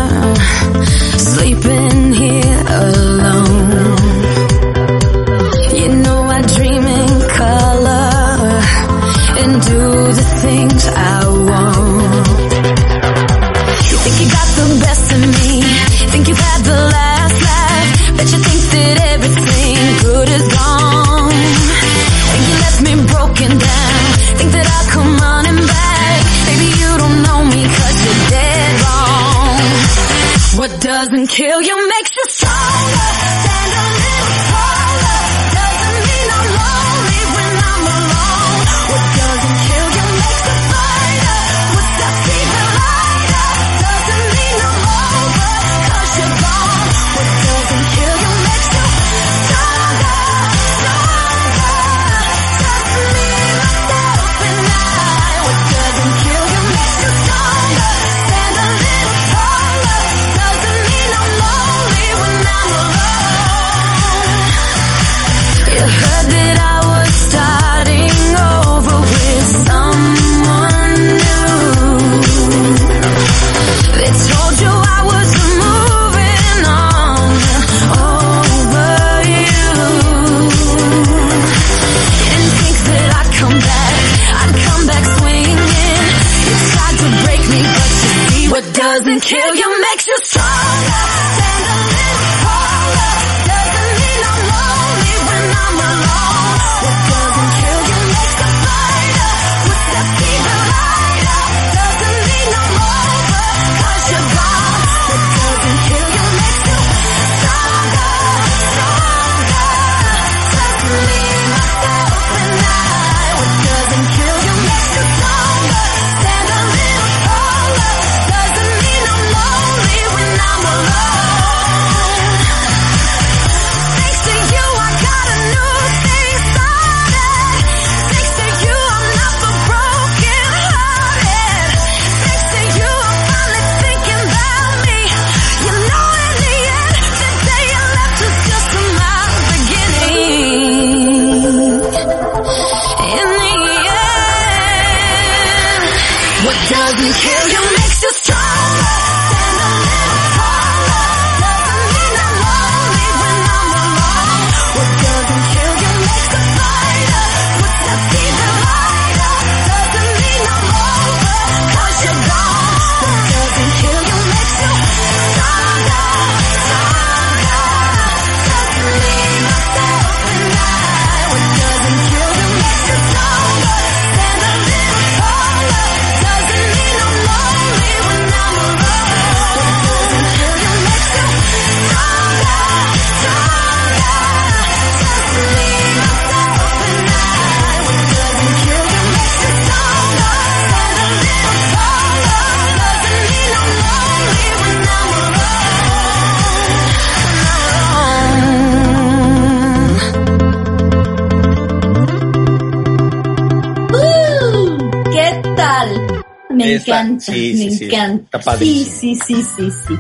Está- encanta, sí, me sí, encanta. está sí, sí, sí, sí, sí.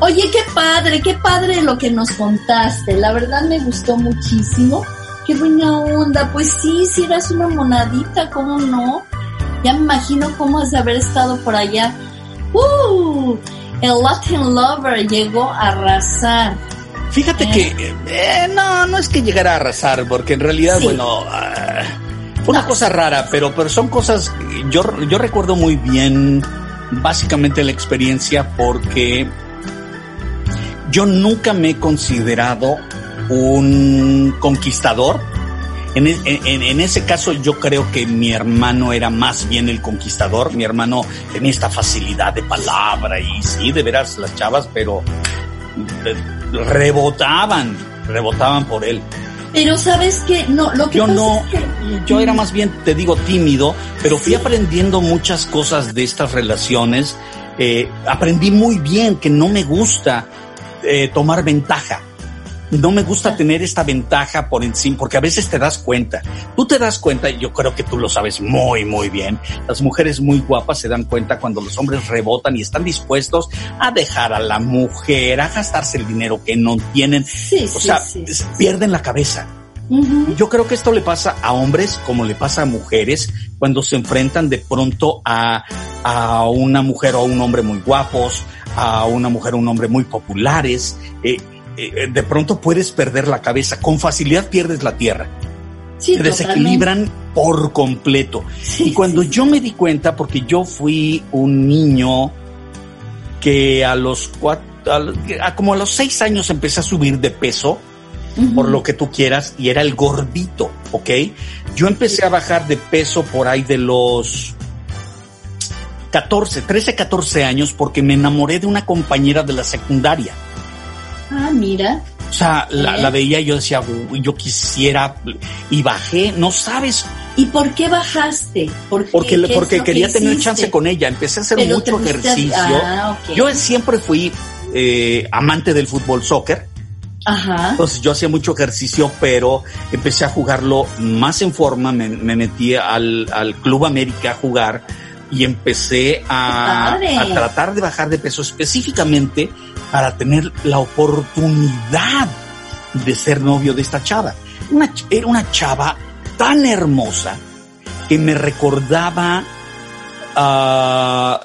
Oye, qué padre, qué padre lo que nos contaste. La verdad me gustó muchísimo. Qué buena onda. Pues sí, si eras una monadita, ¿cómo no? Ya me imagino cómo es de haber estado por allá. ¡Uh! El Latin Lover llegó a arrasar. Fíjate Eh. que eh, no, no es que llegara a arrasar, porque en realidad, Sí. bueno, ah, una cosa rara, pero, pero son cosas, yo, yo recuerdo muy bien básicamente la experiencia porque yo nunca me he considerado un conquistador. En, e- en- en ese caso yo creo que mi hermano era más bien el conquistador. Mi hermano tenía esta facilidad de palabra y sí, de veras las chavas, pero eh, rebotaban, rebotaban por él. Pero sabes que no, lo que Yo pasa no, es que yo era más bien, te digo, tímido, pero fui aprendiendo muchas cosas de estas relaciones. Eh, aprendí muy bien que no me gusta eh, tomar ventaja. No me gusta tener esta ventaja por encima, porque a veces te das cuenta. Tú te das cuenta, y yo creo que tú lo sabes muy, muy bien. Las mujeres muy guapas se dan cuenta cuando los hombres rebotan y están dispuestos a dejar a la mujer, a gastarse el dinero que no tienen. sí, O sí, sea, sí. pierden la cabeza. Yo creo que esto le pasa a hombres como le pasa a mujeres cuando se enfrentan de pronto a, a una mujer o a un hombre muy guapos, a una mujer o un hombre muy populares. Eh, eh, de pronto puedes perder la cabeza, con facilidad pierdes la tierra, Sí, te desequilibran por completo. Sí, Y cuando sí, yo me di cuenta, porque yo fui un niño que a los cuatro, a- a como a los seis años empecé a subir de peso, por lo que tú quieras, y era el gordito, ¿ok? Yo empecé a bajar de peso por ahí de los 14, 13, 14 años porque me enamoré de una compañera de la secundaria. Ah, mira. O sea, la, la veía y yo decía, "Uy, yo quisiera, y bajé, no sabes, ¿Y por qué bajaste? ¿Por qué? porque, ¿Qué porque lo que quería tener chance con ella, empecé a hacer Pero mucho ejercicio. Ah, ok. Yo siempre fui eh, amante del fútbol soccer, Ajá. Entonces yo hacía mucho ejercicio, pero empecé a jugarlo más en forma, me, me metí al, al Club América a jugar y empecé a, a tratar de bajar de peso específicamente para tener la oportunidad de ser novio de esta chava. Una, era una chava tan hermosa que me recordaba ah,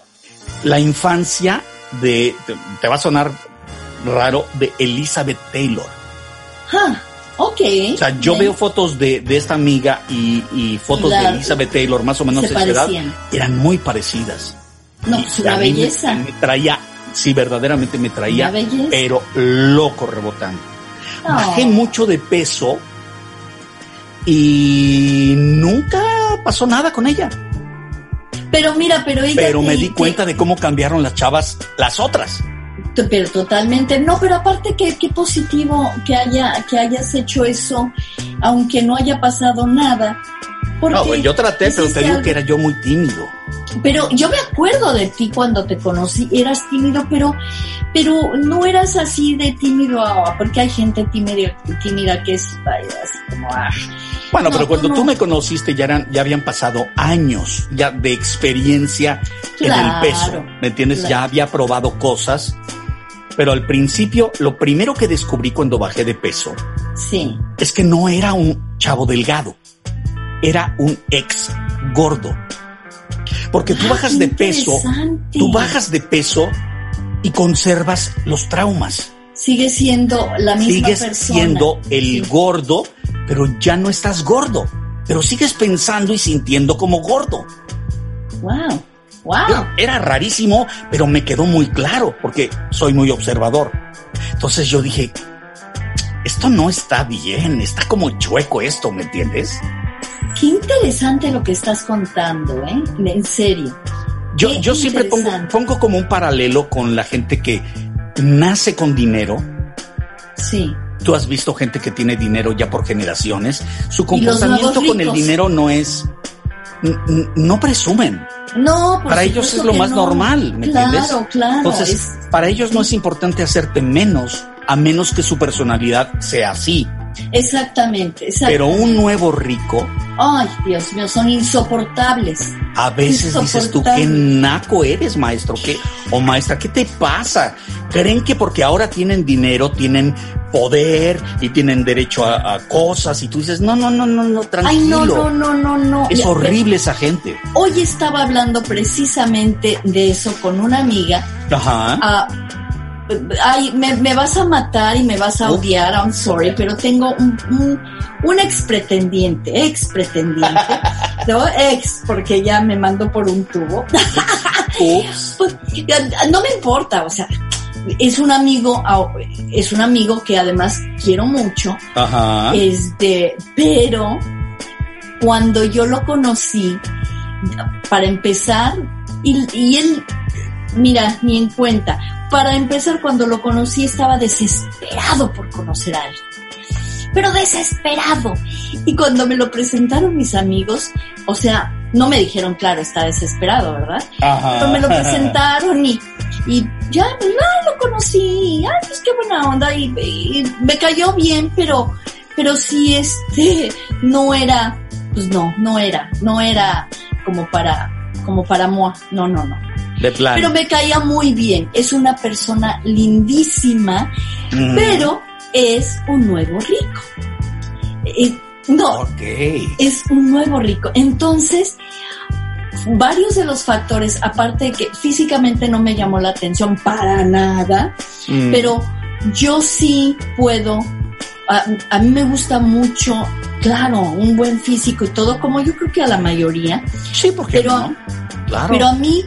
la infancia de, te, te va a sonar raro, de Elizabeth Taylor. Ah, ok. O sea, yo veo fotos de, de esta amiga y, y fotos La- de Elizabeth Taylor, más o menos Se de su edad, eran muy parecidas. No, es una me- belleza. Me, traía, sí, verdaderamente me traía, pero loco rebotando. Bajé mucho de peso y nunca pasó nada con ella. Pero mira, pero ella. Pero me di cuenta de cómo cambiaron las chavas, las otras. Pero totalmente, no, pero aparte que qué positivo que haya que hayas hecho eso, aunque no haya pasado nada. Porque No, yo traté, pero te digo algo- que era yo muy tímido. Pero yo me acuerdo de ti cuando te conocí, eras tímido, pero pero no eras así de tímido, ah, porque hay gente tímida, tímida que es así como ah. Bueno, No, pero cuando tú me conociste ya eran, ya habían pasado años ya de experiencia en el peso, ¿me entiendes? claro. Ya había probado cosas, pero al principio lo primero que descubrí cuando bajé de peso Sí. es que no era un chavo delgado, era un ex gordo. Porque tú Ah, bajas de peso, tú bajas de peso y conservas los traumas. Sigue siendo la misma sigues persona. siendo el Sí. gordo, pero ya no estás gordo. Pero sigues pensando y sintiendo como gordo. Wow. Wow. Era, era rarísimo, pero me quedó muy claro porque soy muy observador. Entonces yo dije, esto no está bien, está como chueco esto, ¿me entiendes? Qué interesante lo que estás contando, ¿eh? En serio. Yo, Qué yo siempre pongo, pongo como un paralelo con la gente que nace con dinero. Sí. Tú has visto gente que tiene dinero ya por generaciones. Su comportamiento con el dinero no es... No presumen. No, para ellos es lo más no. normal, ¿me claro, entiendes? Claro, Entonces, es- para ellos no es importante hacerte menos, a menos que su personalidad sea así. Exactamente, exacto. Pero un nuevo rico, Ay, Dios mío, son insoportables. a veces dices tú, qué naco eres, maestro, ¿qué? O maestra, ¿qué te pasa? Creen que porque ahora tienen dinero, tienen poder y tienen derecho a, a cosas y tú dices, no, no, no, no, no, tranquilo. Ay, no, no, no, no, no. Es Ya, horrible esa gente. Hoy estaba hablando precisamente de eso con una amiga. Ajá. Ah, ay, me, me vas a matar y me vas a odiar, I'm sorry, pero tengo un, un, un ex pretendiente, ex pretendiente, ¿no? Ex, porque ya me mandó por un tubo. Pues, no me importa, o sea, es un amigo, es un amigo que además quiero mucho, Ajá. este, pero cuando yo lo conocí, para empezar, y, y él, mira, ni en cuenta, para empezar cuando lo conocí estaba desesperado por conocer a alguien, pero desesperado. Y cuando me lo presentaron mis amigos, o sea, no me dijeron, claro, está desesperado, ¿verdad? Ajá. Pero me lo presentaron y, y ya, ah, lo conocí, ay, pues qué buena onda, y, y me cayó bien, pero, pero sí, este, no era, pues no, no era, no era como para, como para moi, no, no, no. De. Pero me caía muy bien, es una persona lindísima, Mm. pero es un nuevo rico. Eh, no, es un nuevo rico. Entonces, varios de los factores, aparte de que físicamente no me llamó la atención para nada, Mm. pero yo sí puedo, a, a mí me gusta mucho, claro, un buen físico y todo, como yo creo que a la mayoría, Sí, porque pero- no? Claro. pero a mí,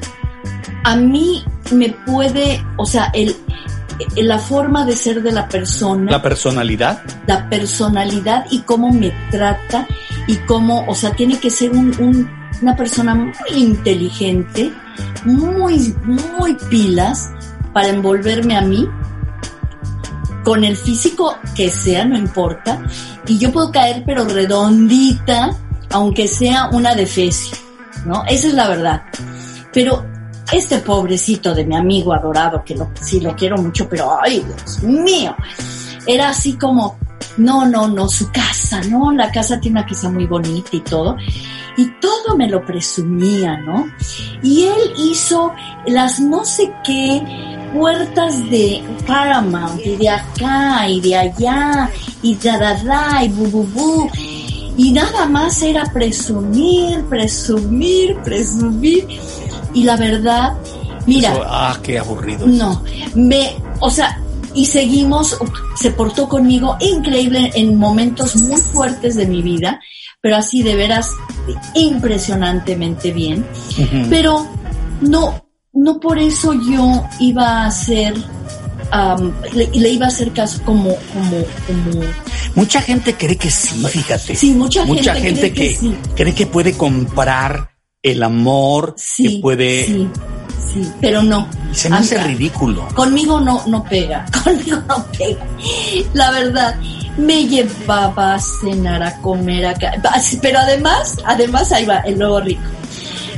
a mí me puede, o sea, el, la forma de ser de la persona, la personalidad. la personalidad y cómo me trata y cómo, o sea, tiene que ser un, un- una persona muy inteligente, muy, muy pilas para envolverme a mí, con el físico que sea, no importa, y yo puedo caer pero redondita, aunque sea una defecio, ¿no? Esa es la verdad. Pero este pobrecito de mi amigo adorado, que lo, sí lo quiero mucho, pero ay, Dios mío, era así como, no, no, no, su casa, ¿no? La casa tiene una casa muy bonita y todo. Y todo me lo presumía, ¿no? Y él hizo las no sé qué puertas de Paramount y de acá y de allá y da da da y bu bu bu. Y nada más era presumir, presumir, presumir. Y la verdad, mira, Eso- ah, qué aburrido. no, me, o sea, y seguimos, se portó conmigo increíble en momentos muy fuertes de mi vida, pero así de veras impresionantemente bien. Pero no, no por eso yo iba a hacer, am, le, le iba a hacer caso como, como, como, Mucha gente cree que sí, fíjate. Sí, mucha gente gente cree que que, sí. cree que puede comprar el amor, sí, que puede. sí, sí, pero no. Se me hace ridículo. Conmigo no, no pega, conmigo no pega. La verdad, me llevaba a cenar, a comer. Así, Pero además, además ahí va, el nuevo rico.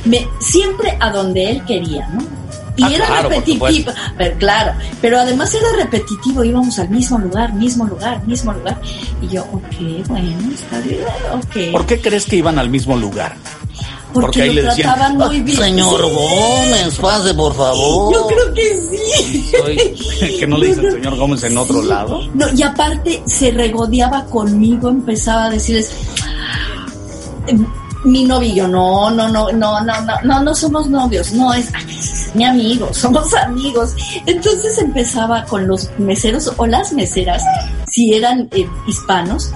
Me, siempre a donde él quería, ¿no? Y Ah, era claro, repetitivo, pero claro, pero además era repetitivo, íbamos al mismo lugar, mismo lugar, mismo lugar. Y yo, ok, bueno, está bien, ok. ¿Por qué crees que iban al mismo lugar? Porque, porque ahí lo le decían, trataban muy bien. Señor Gómez, pase por favor. Yo creo que sí. Soy- que no le dicen señor Gómez en otro Sí. lado. No, y aparte se regodeaba conmigo, empezaba a decirles, "Eh, mi yo, no, no, no, no, no, no, no, no somos novios, no, es, es mi amigo, somos amigos. Entonces empezaba con los meseros o las meseras, si eran eh, hispanos,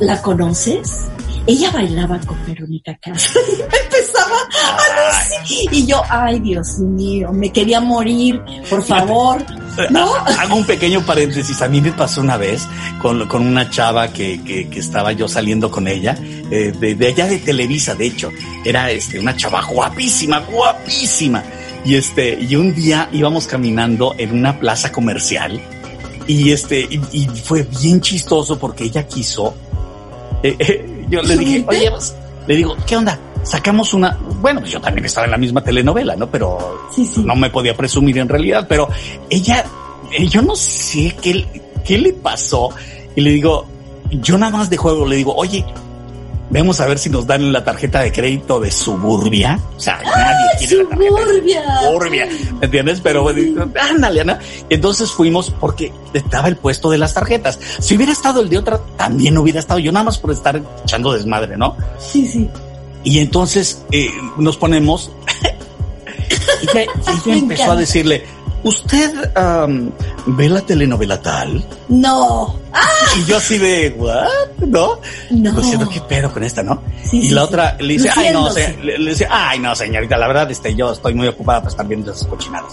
¿la conoces? Ella bailaba con Verónica Castro y empezaba a decir, y yo, ay Dios mío, me quería morir, por favor, ¿no? Hago un pequeño paréntesis. A mí me pasó una vez con, con una chava que, que, que estaba yo saliendo con ella, eh, de, de allá de Televisa, de hecho. Era este, una chava guapísima, guapísima. Y este, y un día íbamos caminando en una plaza comercial y este, y, y fue bien chistoso porque ella quiso. eh, eh, yo le dije, oye, pues", le digo, ¿qué onda? Sacamos una, bueno, pues yo también estaba en la misma telenovela, ¿no? Pero Sí, sí. no me podía presumir en realidad, pero ella, eh, yo no sé qué, qué le pasó. Y le digo, yo nada más de juego le digo, oye, vemos a ver si nos dan la tarjeta de crédito de Suburbia. O sea, ¡Ah, nadie quiere la tarjeta de Suburbia! Suburbia, ¿me entiendes? Pero bueno, ándale, Ana. Y entonces fuimos porque estaba el puesto de las tarjetas. Si hubiera estado el de otra, también hubiera estado yo nada más por estar echando desmadre, ¿no? Sí, sí. Y entonces eh, nos ponemos y ella, empezó a decirle, ¿usted am, ve la telenovela tal? No. ¡Ah! Y yo así de, ¿what? ¿No? No. Diciendo, ¿qué pedo con esta, no? Sí, y sí, la sí. otra le dice, ay, no, se- le, le dice, ay, no, señorita, la verdad, este, yo estoy muy ocupada para estar viendo esas cochinadas.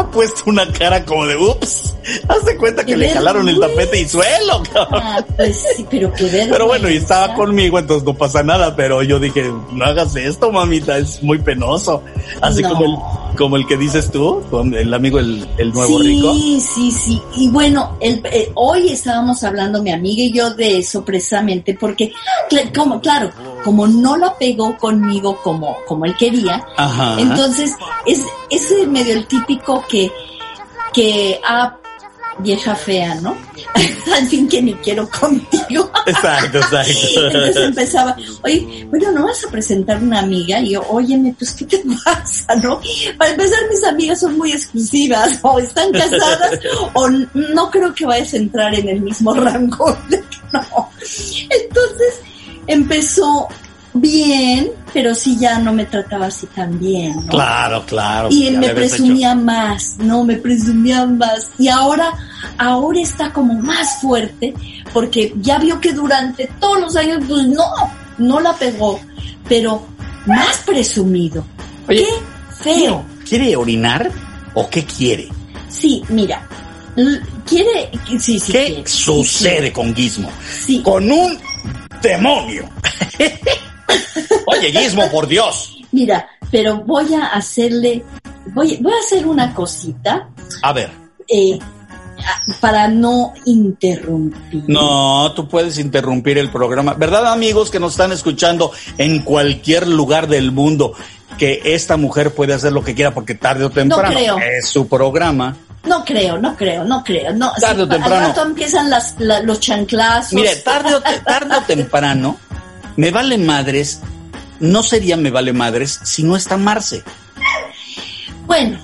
Ha puesto una cara como de, ups, haz de cuenta que le jalaron el tapete y suelo, cabrón. Ah, pues sí, pero qué vergüenza. Pero bueno, y estaba conmigo, entonces no pasa nada, pero yo dije, no hagas esto, mamita, es muy penoso. Así No. como el, como el que dices tú, con el amigo el, el nuevo sí, rico. Sí, sí, Y bueno, el, eh, hoy estábamos hablando mi amiga y yo de eso precisamente porque, cl- como, claro, como no la pegó conmigo como, como él quería, Ajá. entonces es, es medio el típico que, que, ah, vieja fea, ¿no? Al fin que ni quiero contigo. Exacto, Entonces exacto. empezaba, oye, bueno, ¿no vas a presentar una amiga? Y yo, óyeme, pues, ¿qué te pasa, no? Para empezar, mis amigas son muy exclusivas, o están casadas, o no creo que vayas a entrar en el mismo rango. No. Entonces, empezó bien, pero sí ya no me trataba así tan bien, ¿no? Claro, claro. Y él me presumía más, no, me presumía más. Y ahora, ahora está como más fuerte, porque ya vio que durante todos los años, pues no, no la pegó, pero más presumido. Oye, Qué feo. ¿Quiere orinar o qué quiere? Sí, mira, quiere, sí, sí. ¿Qué quiere, sí sucede con Gizmo? Sí, Con un demonio. Oye, Gizmo, por Dios. mira, pero voy a hacerle, voy, voy a hacer una cosita, A ver. eh, para no interrumpir. No, tú puedes interrumpir el programa. ¿Verdad, amigos que nos están escuchando en cualquier lugar del mundo? Que esta mujer puede hacer lo que quiera porque tarde o temprano creo. es su programa. No creo, no creo, no creo. No, Tarde o Sí, temprano. Al rato empiezan las, la- los chanclazos. Mire, tarde o, tarde o temprano, me vale madres, no sería me vale madres si no está Marce. Bueno,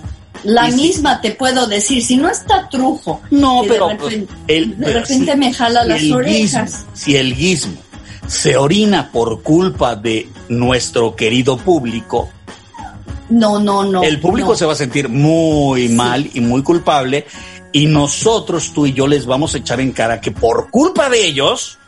la sí. misma te puedo decir, si no está trujo. No, pero de pues, repente, el- de repente si- me jala las orejas. guismo- si el guismo se orina por culpa de nuestro querido público, No, no, no. el público no. se va a sentir muy mal y muy culpable y nosotros, tú y yo, les vamos a echar en cara que por culpa de ellos,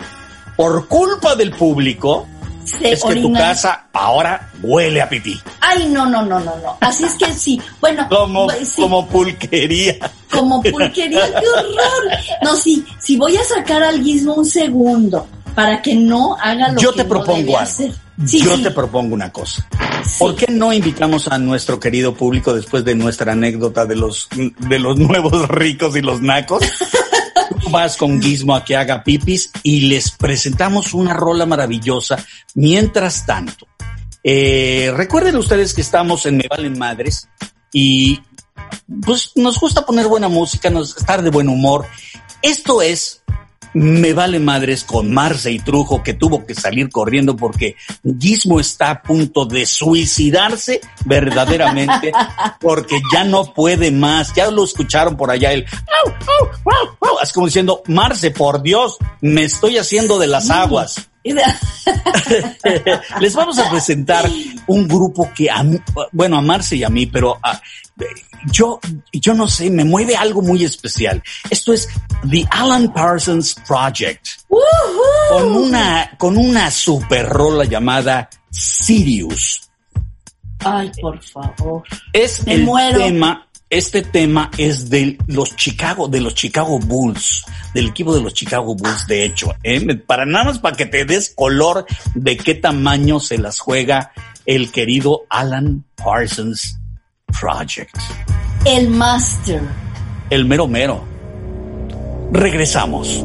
por culpa del público, Se es que tu casa ahora huele a pipí. Ay, no, no, no, no, no. Así es que sí. Bueno, Como, pues, sí, como pulquería. como pulquería, qué horror. No, sí, si voy a sacar al guismo un segundo para que no haga lo Yo que te no propongo algo. hacer. Sí, Yo sí, te propongo una cosa. sí. ¿Por qué no invitamos a nuestro querido público después de nuestra anécdota de los, de los nuevos ricos y los nacos? Vas con Gizmo a que haga pipis y les presentamos una rola maravillosa. Mientras tanto, eh, recuerden ustedes que estamos en Me Valen Madres y pues nos gusta poner buena música, nos, estar de buen humor. Esto es Me Vale Madres con Marce y Trujo que tuvo que salir corriendo porque Gizmo está a punto de suicidarse verdaderamente porque ya no puede más. Ya lo escucharon por allá el "Au, au, au, au", así como diciendo, Marce, por Dios, me estoy haciendo de las aguas. Les vamos a presentar un grupo que a mí- bueno, a Marce y a mí, pero a- yo, yo no sé, me mueve algo muy especial. Esto es The Alan Parsons Project, con una, con una super rola llamada Sirius. Ay, por favor. Es Me el muero. tema, este tema es de los Chicago, de los Chicago Bulls, del equipo de los Chicago Bulls, de hecho, ¿eh? para nada más para que te des color de qué tamaño se las juega el querido Alan Parsons Project. El Master. El mero mero. Regresamos.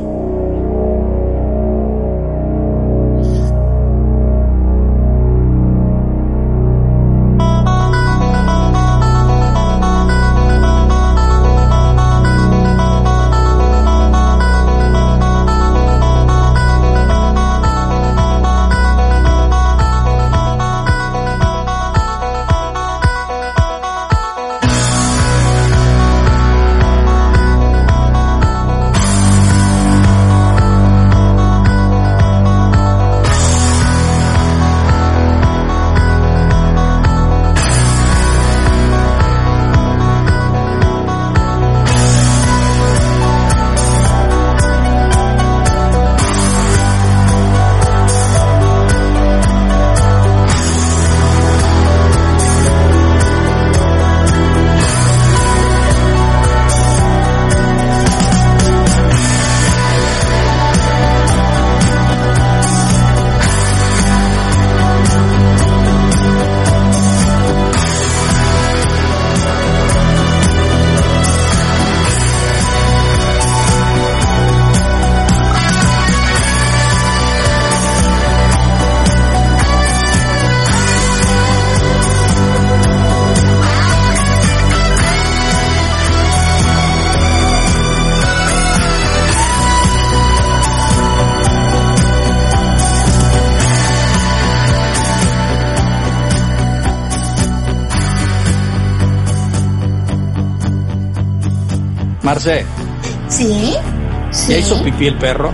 Hizo pipí el perro?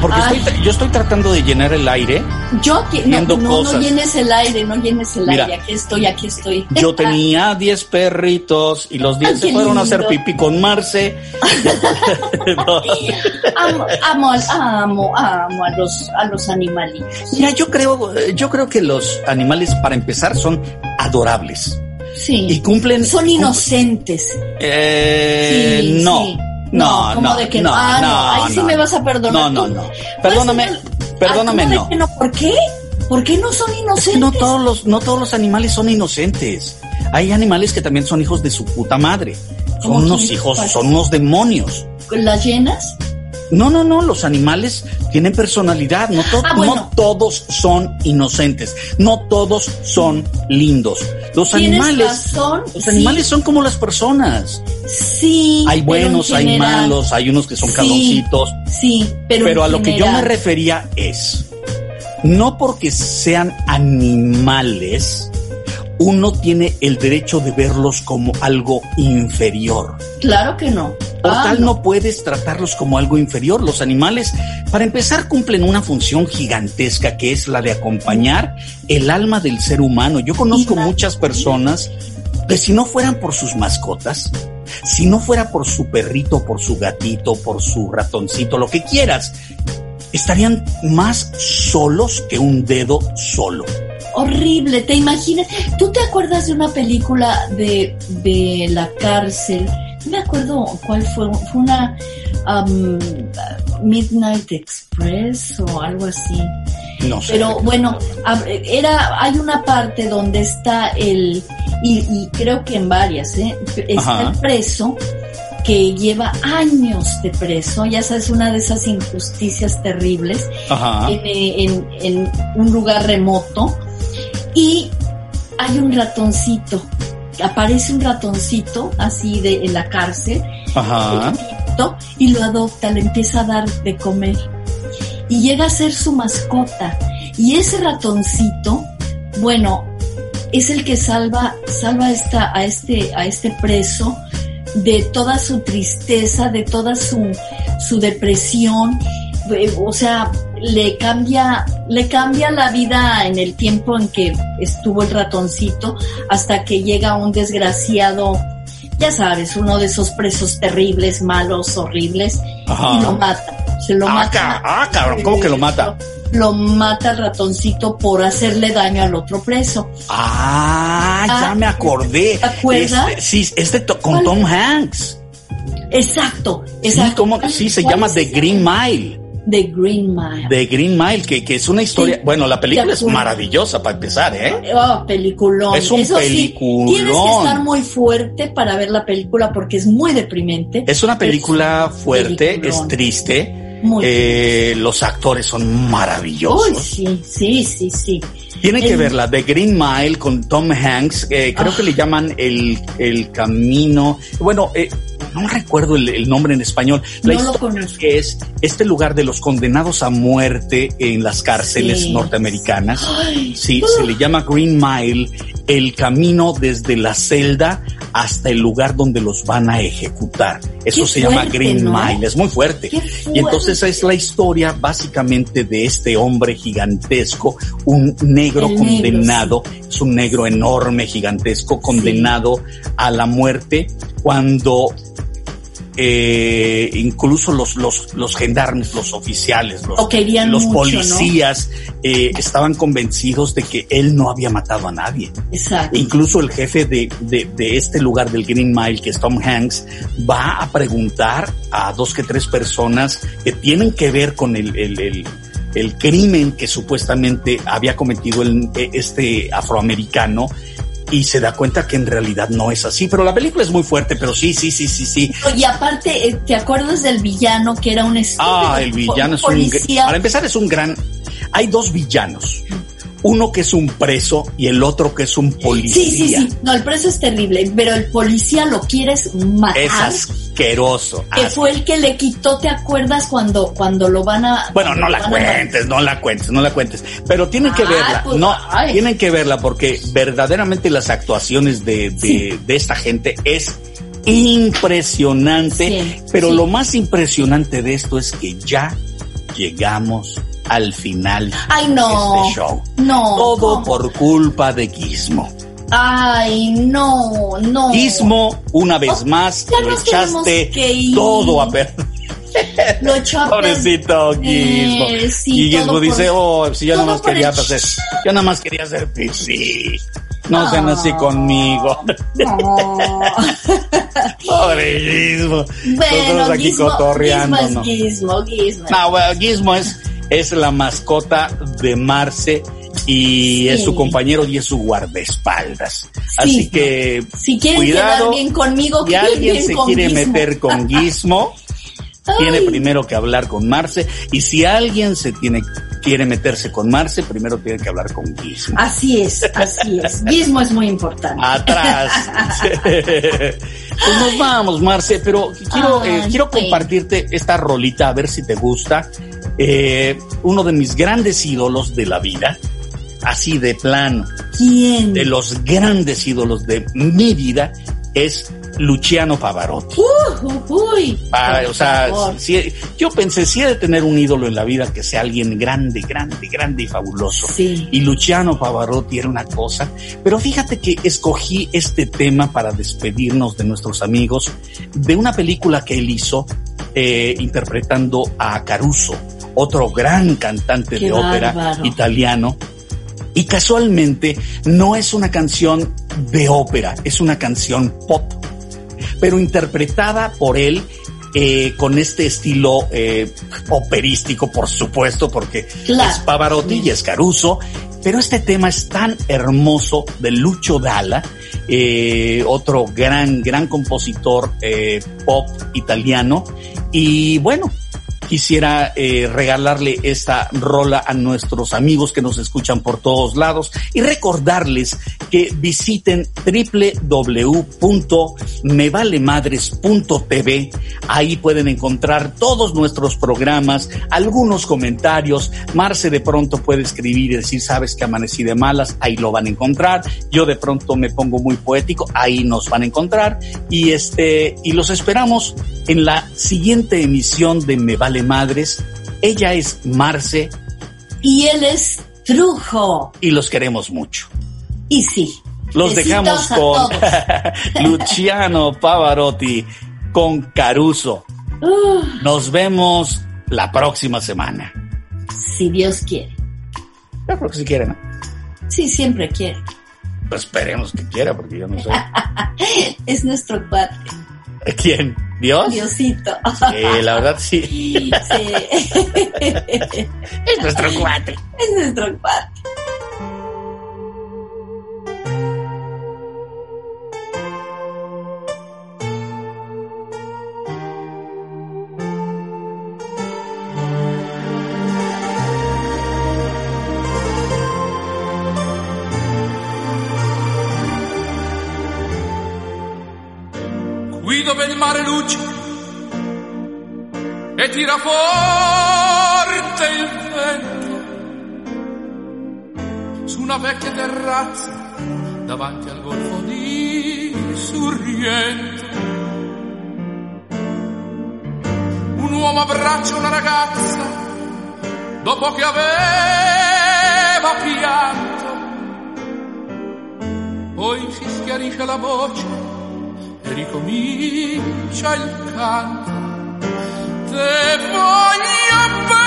Porque estoy, yo estoy tratando de llenar el aire. Yo no, no, cosas. no llenes el aire, no llenes el Mira. aire. Aquí estoy, aquí estoy. Yo tenía 10 perritos y los 10 Ay, se fueron a hacer pipí con Marce. Amo, amo, amo, amo a los, a los animalitos. Mira, yo creo, yo creo que los animales, para empezar, son adorables Sí. y cumplen. Son inocentes. Eh, Sí, no. sí. No, ¿cómo no, de que no, Ah, no, no, ahí sí no. me vas a perdonar. No, no, no. Perdóname, perdóname, ah, ¿cómo de no. no. ¿Por qué? ¿Por qué no son Es inocentes? que no todos los, no todos los animales son inocentes. Hay animales que también son hijos de su puta madre. Son ¿Cómo unos hijos, son unos demonios. ¿Las llenas? No, no, no, los animales tienen personalidad, no, to- Ah, bueno. no todos son inocentes, no todos son lindos. Los animales, razón, los sí. animales son como las personas. Sí. Hay buenos, hay malos, hay unos que son Sí, cabroncitos, Sí, pero. pero a lo que yo me refería es, no porque sean animales, uno tiene el derecho de verlos como algo inferior. Claro que no. Por Ah, tal no puedes tratarlos como algo inferior. Los animales, para empezar, cumplen una función gigantesca que es la de acompañar el alma del ser humano. Yo conozco Imagínate. muchas personas que si no fueran por sus mascotas, si no fuera por su perrito, por su gatito, por su ratoncito, lo que quieras, estarían más solos que un dedo solo. Horrible, ¿te imaginas? ¿Tú te acuerdas de una película de, de la cárcel? No me acuerdo cuál fue, fue una um, Midnight Express o algo así. No sé. Pero bueno, era, hay una parte donde está el, y, y creo que en varias, ¿eh? Está Ajá. el preso que lleva años de preso, ya sabes, una de esas injusticias terribles en, en- en un lugar remoto y hay un ratoncito, aparece un ratoncito así de en la cárcel Ajá. y lo adopta, le empieza a dar de comer. Y llega a ser su mascota. Y ese ratoncito, bueno, es el que salva salva esta a este a este preso de toda su tristeza, de toda su su depresión, eh, o sea, le cambia le cambia la vida en el tiempo en que estuvo el ratoncito hasta que llega un desgraciado ya sabes, uno de esos presos terribles, malos, horribles, Ajá. y lo mata. Se lo Ah, mata. ah, cabrón, ¿cómo que lo mata? Lo mata el ratoncito por hacerle daño al otro preso. Ah, ya Ah, me acordé. ¿te acuerdas? Este, sí, este to- con ¿Cuál? Tom Hanks. Exacto, Sí, exacto. ¿cómo? ¿Cuál- sí, se llama The? Green Mile. The Green Mile. The Green Mile, que, que es una historia. Sí, bueno, la película es maravillosa para empezar, ¿eh? Oh, peliculón. Es un Eso sí, peliculón. tienes que estar muy fuerte para ver la película porque es muy deprimente. Es una película Es fuerte, peliculón. es triste. Muy eh, los actores son maravillosos. Sí, sí, sí, sí. Tienen que verla, The Green Mile con Tom Hanks, eh, creo Ah. que le llaman el, el camino. Bueno, eh, no recuerdo el, el nombre en español. La No lo historia que es este lugar de los condenados a muerte en las cárceles Sí. norteamericanas. Ay, Sí, uh, se le llama Green Mile, el camino desde la celda hasta el lugar donde los van a ejecutar. Eso Qué se llama Green ¿no? Mile, es muy fuerte. Y entonces fuerte. es la historia básicamente de este hombre gigantesco, un negro El negro, condenado, es un negro enorme, gigantesco, condenado a la muerte cuando eh, incluso los, los, los gendarmes, los oficiales, los, los mucho, policías eh, estaban convencidos de que él no había matado a nadie. Exacto. Incluso el jefe de, de, de este lugar del Green Mile, que es Tom Hanks, va a preguntar a dos que tres personas que tienen que ver con el, el, el, el crimen que supuestamente había cometido el, este afroamericano y se da cuenta que en realidad no es así. Pero la película es muy fuerte, pero sí, sí, sí, sí, sí. Y aparte, eh, ¿te acuerdas del villano que era un Ah, el villano es un... Para empezar es un gran... Hay dos villanos. Uno que es un preso y el otro que es un policía. Sí, sí, sí. No, el preso es terrible, pero el policía lo quieres matar. Es asqueroso. que asqueroso. fue el que le quitó, ¿te acuerdas cuando, cuando lo van a... Bueno, no la a- cuentes, no la cuentes, no la cuentes. Pero tienen que Ay, verla. pues, no, ay. tienen que verla porque verdaderamente las actuaciones de, de, Sí. de esta gente es impresionante. Sí, pero sí. lo más impresionante de esto es que ya llegamos al final Ay, no. de este show. No. Todo ¿cómo? por culpa de Gizmo. Ay, no, no. Gizmo, una vez más, ya lo echaste todo a perder. Lo echó a Pobrecito. Gizmo. Eh, sí, y Gizmo dice, oh, si yo nada más quería el- hacer, yo nada más quería hacer pipí. No sean así Ah. conmigo. No. Pobre Gizmo. Bueno, Nosotros aquí Gizmo, cotorreando. Gizmo es. Gizmo, Gizmo. No, bueno, Gizmo es, es la mascota de Marce y Sí. es su compañero y es su guardaespaldas. Así que Si quieren cuidado, quedar bien conmigo, si alguien bien se con quiere Gizmo. meter con Gizmo, tiene primero que hablar con Marce y si alguien se tiene quiere meterse con Marce, primero tiene que hablar con Gizmo. Así es, así es. Gizmo es muy importante. Atrás. pues nos vamos, Marce, pero quiero, eh, quiero compartirte esta rolita, a ver si te gusta. Eh, uno de mis grandes ídolos de la vida, así de plano, ¿Quién? de los grandes ídolos de mi vida, es Luciano Pavarotti. Uh, uy, Ah, o sea, si- yo pensé, si he de tener un ídolo en la vida que sea alguien grande, grande, grande y fabuloso. Sí. Y Luciano Pavarotti era una cosa. Pero fíjate que escogí este tema para despedirnos de nuestros amigos de una película que él hizo eh, interpretando a Caruso, otro gran cantante Qué de ópera bárbaro. italiano. Y casualmente no es una canción de ópera, es una canción pop pero interpretada por él eh, con este estilo eh, operístico, por supuesto, porque Claro. es Pavarotti y es Caruso, pero este tema es tan hermoso de Lucho Dalla, eh, otro gran, gran compositor eh, pop italiano, y bueno, quisiera eh, regalarle esta rola a nuestros amigos que nos escuchan por todos lados y recordarles que visiten www.mevalemadres.tv. Ahí pueden encontrar todos nuestros programas, algunos comentarios. Marce de pronto puede escribir y decir, sabes que amanecí de malas, ahí lo van a encontrar. Yo de pronto me pongo muy poético, ahí nos van a encontrar. Y este, y los esperamos en la siguiente emisión de Me Vale Madres. Ella es Marce Y él es Trujo. y los queremos mucho. Y sí. Los dejamos con. Luciano Pavarotti, con Caruso. Uh, Nos vemos la próxima semana. si Dios quiere. Yo creo que si quieren, ¿no? Sí, siempre quiere. Pues esperemos que quiera, porque yo no sé. Es nuestro padre, ¿Quién? ¿Dios? Diosito. Eh, la verdad sí. Sí. Es nuestro cuate. es nuestro padre. Luccica e tira forte il vento su una vecchia terrazza davanti al golfo di Sorrento un uomo abbraccia una ragazza dopo che aveva pianto. Poi si schiarisce la voce e ricomincia il canto. Te voglio bene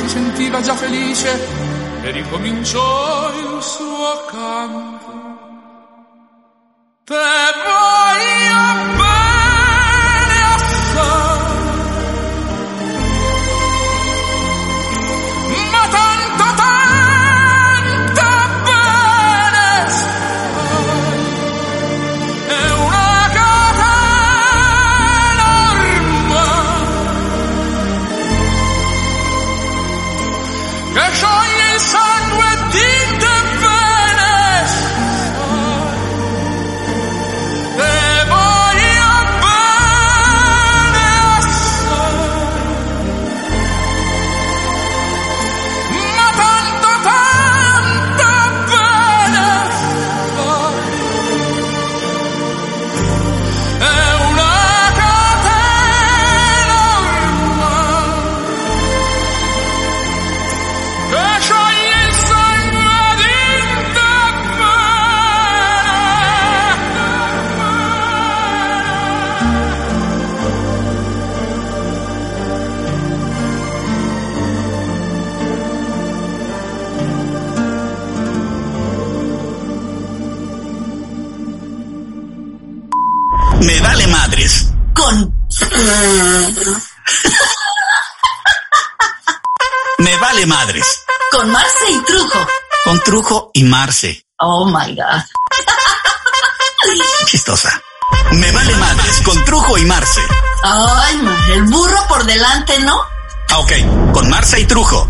si sentiva già felice e ricominciò il suo canto. Te voglio con Marce y Trujo. Con Trujo y Marce. Oh my God. Chistosa. Me vale madres. Con Trujo y Marce. Ay, el burro por delante, ¿no? Ah, ok. Con Marce y Trujo.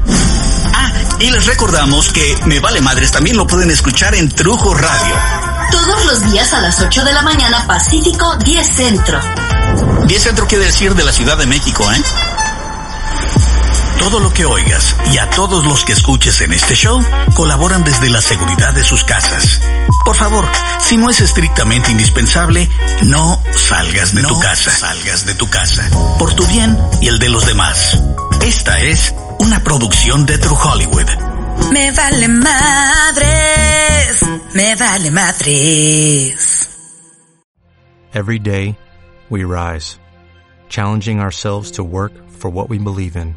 Ah, y les recordamos que Me vale madres también lo pueden escuchar en Trujo Radio. Todos los días a las 8 de la mañana Pacífico 10 Centro. 10 centro quiere decir de la Ciudad de México, ¿eh? Todo lo que oigas y a todos los que escuches en este show colaboran desde la seguridad de sus casas. Por favor, si no es estrictamente indispensable, no salgas de tu casa. Salgas de tu casa. Por tu bien y el de los demás. Esta es una producción de True Hollywood. Me vale madres, me vale madres. Every day, we rise, challenging ourselves to work for what we believe in.